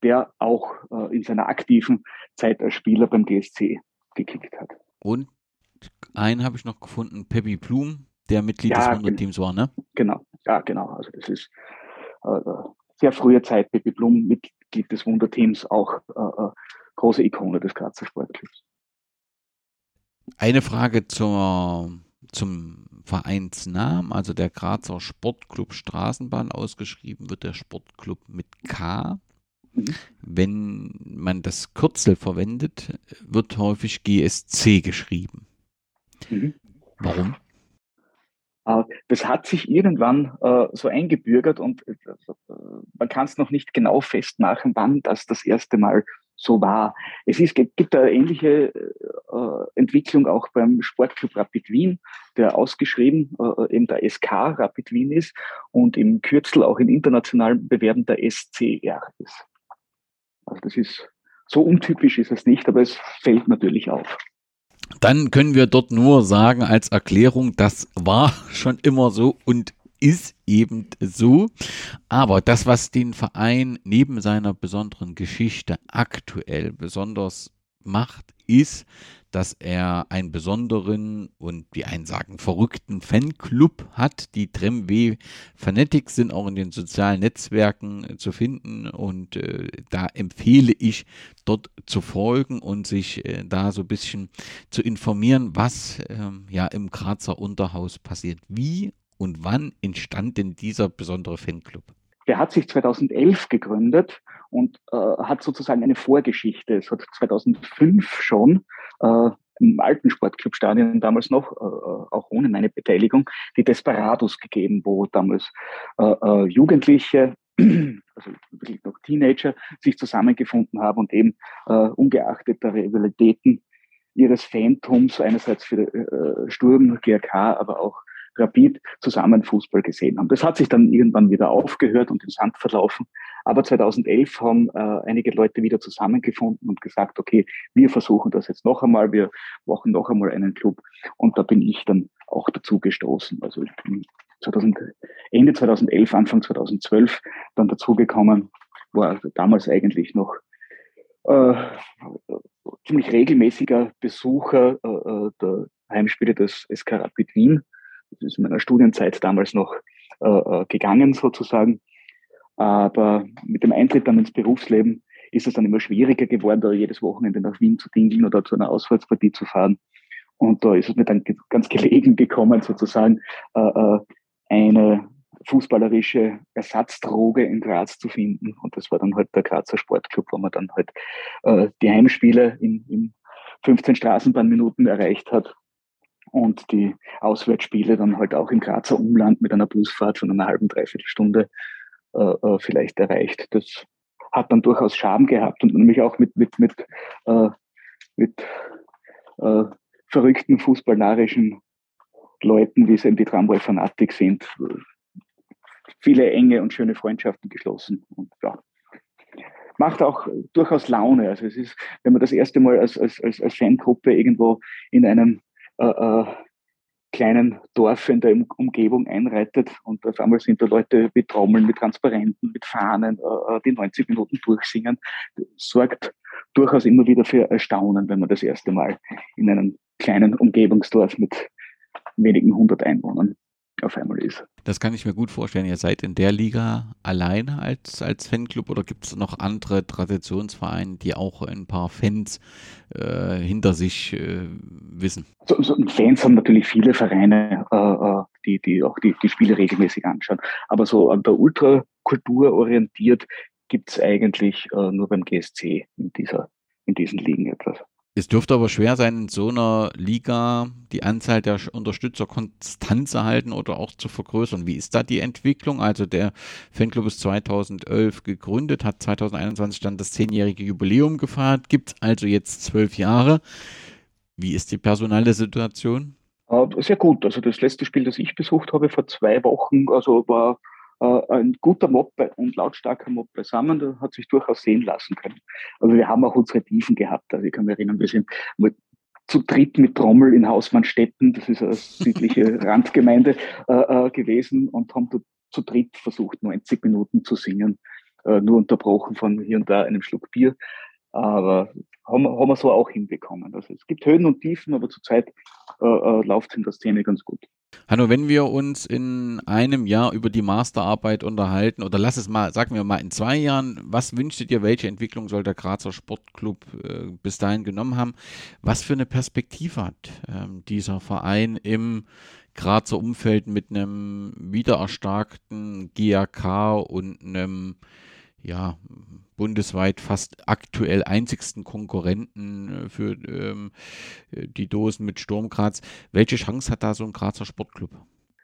der auch in seiner aktiven Zeit als Spieler beim GSC gekickt hat. Und einen habe ich noch gefunden, Peppi Blum, der Mitglied ja, des Wunderteams war, ne? Genau, ja, genau. Also das ist äh, sehr frühe Zeit, Peppi Blum, Mitglied des Wunderteams, auch äh, äh, große Ikone des Grazer Sportclubs. Eine Frage zur, zum Vereinsnamen, also der Grazer Sportclub Straßenbahn ausgeschrieben wird der Sportclub mit K. Mhm. Wenn man das Kürzel verwendet, wird häufig GSC geschrieben. Mhm. Warum? Äh, das hat sich irgendwann äh, so eingebürgert und äh, man kann es noch nicht genau festmachen, wann das das erste Mal so war. Es ist, gibt eine ähnliche äh, Entwicklung auch beim Sportclub Rapid Wien, der ausgeschrieben äh, eben der SK Rapid Wien ist und im Kürzel auch in internationalen Bewerben der SCR ist. Also das ist so untypisch ist es nicht, aber es fällt natürlich auf dann können wir dort nur sagen als Erklärung, das war schon immer so und ist eben so. Aber das, was den Verein neben seiner besonderen Geschichte aktuell besonders macht, ist, dass er einen besonderen und wie einen sagen verrückten Fanclub hat. Die Tremw Fanatics sind auch in den sozialen Netzwerken äh, zu finden und äh, da empfehle ich dort zu folgen und sich äh, da so ein bisschen zu informieren, was ähm, ja im Grazer Unterhaus passiert. Wie und wann entstand denn dieser besondere Fanclub? Der hat sich 2011 gegründet und äh, hat sozusagen eine Vorgeschichte. Es hat 2005 schon äh, im alten Sportclubstadion damals noch, äh, äh, auch ohne meine Beteiligung, die Desperados gegeben, wo damals äh, äh, Jugendliche, also wirklich noch Teenager, sich zusammengefunden haben und eben äh, ungeachtet der Rivalitäten ihres Phantoms, einerseits für äh, Sturm, GRK, aber auch Rapid zusammen Fußball gesehen haben. Das hat sich dann irgendwann wieder aufgehört und im Sand verlaufen. Aber 2011 haben äh, einige Leute wieder zusammengefunden und gesagt, okay, wir versuchen das jetzt noch einmal, wir machen noch einmal einen Club. Und da bin ich dann auch dazu gestoßen. Also ich bin 2000, Ende 2011, Anfang 2012 dann dazugekommen, war also damals eigentlich noch äh, ziemlich regelmäßiger Besucher äh, äh der Heimspiele des SK Rapid Wien ist in meiner Studienzeit damals noch äh, äh, gegangen sozusagen. Aber mit dem Eintritt dann ins Berufsleben ist es dann immer schwieriger geworden, da jedes Wochenende nach Wien zu dingeln oder zu einer Auswärtspartie zu fahren. Und da ist es mir dann ganz gelegen gekommen, sozusagen äh, äh, eine fußballerische Ersatzdroge in Graz zu finden. Und das war dann halt der Grazer Sportclub, wo man dann halt äh, die Heimspiele in, in 15 Straßenbahnminuten erreicht hat und die Auswärtsspiele dann halt auch im Grazer Umland mit einer Busfahrt von einer halben, dreiviertel Stunde äh, äh, vielleicht erreicht. Das hat dann durchaus Charme gehabt und nämlich auch mit, mit, mit, äh, mit äh, verrückten fußballnarischen Leuten, wie es eben die Tramway Fanatik sind, viele enge und schöne Freundschaften geschlossen. Und ja, macht auch durchaus Laune. Also es ist, wenn man das erste Mal als, als, als, als Fangruppe irgendwo in einem äh, äh, kleinen Dorf in der Umgebung einreitet und auf einmal sind da Leute mit Trommeln, mit Transparenten, mit Fahnen, äh, äh die 90 Minuten durchsingen, sorgt durchaus immer wieder für Erstaunen, wenn man das erste Mal in einem kleinen Umgebungsdorf mit wenigen hundert Einwohnern auf einmal ist. Das kann ich mir gut vorstellen. Ihr seid in der Liga alleine als, als Fanclub oder gibt es noch andere Traditionsvereine, die auch ein paar Fans äh, hinter sich äh, wissen? So, so Fans haben natürlich viele Vereine, äh, äh, die, die auch die, die Spiele regelmäßig anschauen. Aber so an der Ultrakultur orientiert gibt es eigentlich äh, nur beim GSC in, dieser, in diesen Ligen etwas. Es dürfte aber schwer sein, in so einer Liga die Anzahl der Unterstützer konstant zu halten oder auch zu vergrößern. Wie ist da die Entwicklung? Also der Fanclub ist 2011 gegründet, hat 2021 dann das zehnjährige Jubiläum gefeiert, gibt also jetzt zwölf Jahre. Wie ist die personelle Situation? Äh, sehr gut. Also das letzte Spiel, das ich besucht habe vor zwei Wochen, also war ein guter Mob und lautstarker Mob beisammen, der hat sich durchaus sehen lassen können. Also wir haben auch unsere Tiefen gehabt. Also ich kann mich erinnern, wir sind zu dritt mit Trommel in Hausmannstetten, das ist eine südliche Randgemeinde äh, äh, gewesen und haben zu dritt versucht, 90 Minuten zu singen, äh, nur unterbrochen von hier und da einem Schluck Bier. Aber haben, haben wir so auch hinbekommen. Also es gibt Höhen und Tiefen, aber zurzeit äh, äh, läuft in der Szene ganz gut. Hanno, wenn wir uns in einem Jahr über die Masterarbeit unterhalten, oder lass es mal, sagen wir mal in zwei Jahren, was wünschst du dir, welche Entwicklung soll der Grazer Sportclub äh, bis dahin genommen haben? Was für eine Perspektive hat ähm, dieser Verein im Grazer Umfeld mit einem wiedererstarkten GAK und einem ja, bundesweit fast aktuell einzigsten Konkurrenten äh, für ähm, die Dosen mit Sturm Graz. Welche Chance hat da so ein Grazer Sportclub?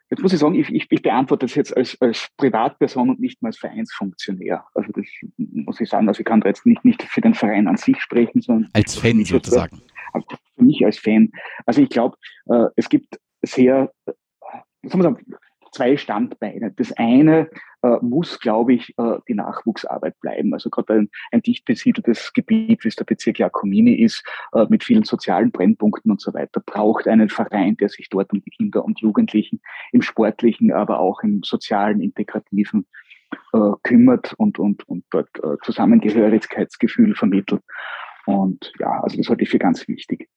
Jetzt muss ich sagen, ich, ich, ich beantworte das jetzt als, als Privatperson und nicht mehr als Vereinsfunktionär. Also das muss ich sagen, also ich kann da jetzt nicht, nicht für den Verein an sich sprechen, sondern als Fan sozusagen. Also für mich als Fan. Also ich glaube, äh, es gibt sehr, äh, soll man sagen, zwei Standbeine. Das eine äh, muss, glaube ich, äh, die Nachwuchsarbeit bleiben. Also gerade ein, ein dicht besiedeltes Gebiet, wie es der Bezirk Jakomini ist, äh, mit vielen sozialen Brennpunkten und so weiter, braucht einen Verein, der sich dort um die Kinder und Jugendlichen im sportlichen, aber auch im sozialen, integrativen äh, kümmert und, und, und dort äh, Zusammengehörigkeitsgefühl vermittelt. Und ja, also das halte ich für ganz wichtig.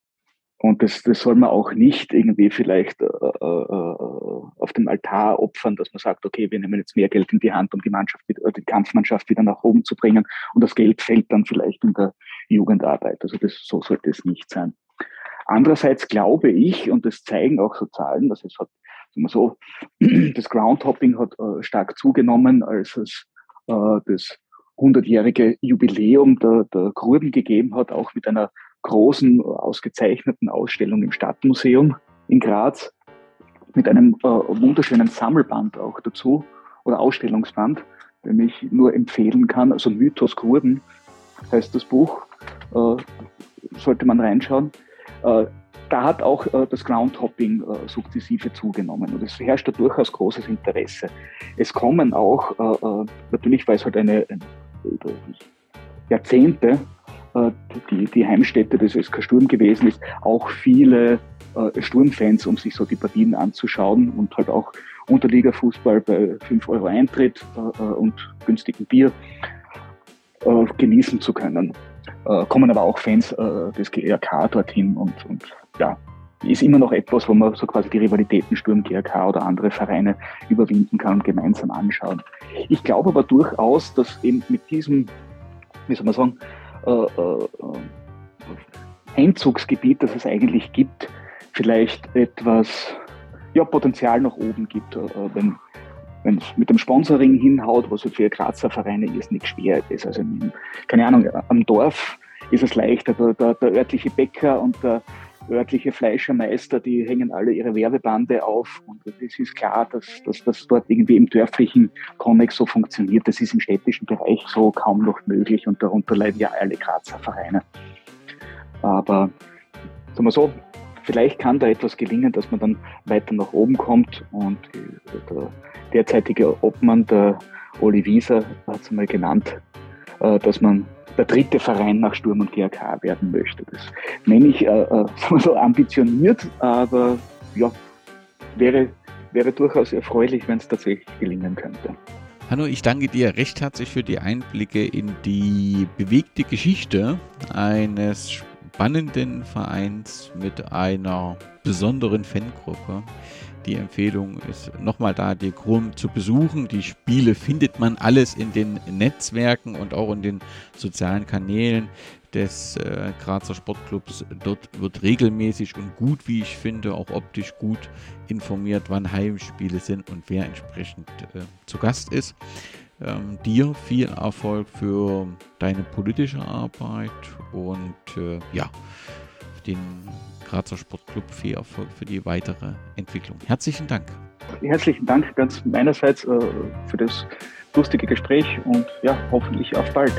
Und das, das soll man auch nicht irgendwie vielleicht äh, äh, auf dem Altar opfern, dass man sagt, okay, wir nehmen jetzt mehr Geld in die Hand, um die Mannschaft, äh, die Kampfmannschaft wieder nach oben zu bringen. Und das Geld fällt dann vielleicht in der Jugendarbeit. Also das, so sollte es nicht sein. Andererseits glaube ich, und das zeigen auch so Zahlen, dass es hat, sagen wir so, das Groundhopping hat äh, stark zugenommen, als es äh, das 100-jährige Jubiläum der, der Gruben gegeben hat, auch mit einer großen, ausgezeichneten Ausstellung im Stadtmuseum in Graz mit einem äh, wunderschönen Sammelband auch dazu oder Ausstellungsband, den ich nur empfehlen kann. Also Mythos Kurden heißt das Buch, äh, sollte man reinschauen. Äh, da hat auch äh, das Groundhopping äh, sukzessive zugenommen und es herrscht da durchaus großes Interesse. Es kommen auch, äh, natürlich weil es halt eine, Jahrzehnte die, die Heimstätte des SK Sturm gewesen ist, auch viele äh, Sturmfans, um sich so die Partien anzuschauen und halt auch Unterliga-Fußball bei 5 Euro Eintritt äh, und günstigem Bier äh, genießen zu können. Äh, kommen aber auch Fans äh, des GRK dorthin und, und ja, ist immer noch etwas, wo man so quasi die Rivalitäten Sturm, GRK oder andere Vereine überwinden kann und gemeinsam anschauen. Ich glaube aber durchaus, dass eben mit diesem, wie soll man sagen, äh, äh, Einzugsgebiet, das es eigentlich gibt, vielleicht etwas ja, Potenzial nach oben gibt, äh, wenn wenn es mit dem Sponsoring hinhaut, was für Grazer Vereine nicht schwer ist. Also keine Ahnung, am Dorf ist es leichter. Der, der, der örtliche Bäcker und der örtliche Fleischermeister, die hängen alle ihre Werbebande auf und es ist klar, dass, dass das dort irgendwie im dörflichen Konnex so funktioniert. Das ist im städtischen Bereich so kaum noch möglich und darunter leiden ja alle Grazer Vereine. Aber sagen wir so, vielleicht kann da etwas gelingen, dass man dann weiter nach oben kommt und der derzeitige Obmann, der Oli Wieser, hat es mal genannt, äh, dass man der dritte Verein nach Sturm und GRK werden möchte. Das nenne ich äh, äh so ambitioniert, aber ja, wäre, wäre durchaus erfreulich, wenn es tatsächlich gelingen könnte. Hanno, ich danke dir recht herzlich für die Einblicke in die bewegte Geschichte eines spannenden Vereins mit einer besonderen Fangruppe. Die Empfehlung ist nochmal da, die Krum zu besuchen. Die Spiele findet man alles in den Netzwerken und auch in den sozialen Kanälen des äh, Grazer Sportclubs. Dort wird regelmäßig und gut, wie ich finde, auch optisch gut informiert, wann Heimspiele sind und wer entsprechend äh, zu Gast ist. Ähm, dir viel Erfolg für deine politische Arbeit und äh, ja, den Grazer Sportclub viel Erfolg für die weitere Entwicklung. Herzlichen Dank. Herzlichen Dank ganz meinerseits äh, für das lustige Gespräch und ja, hoffentlich auf bald.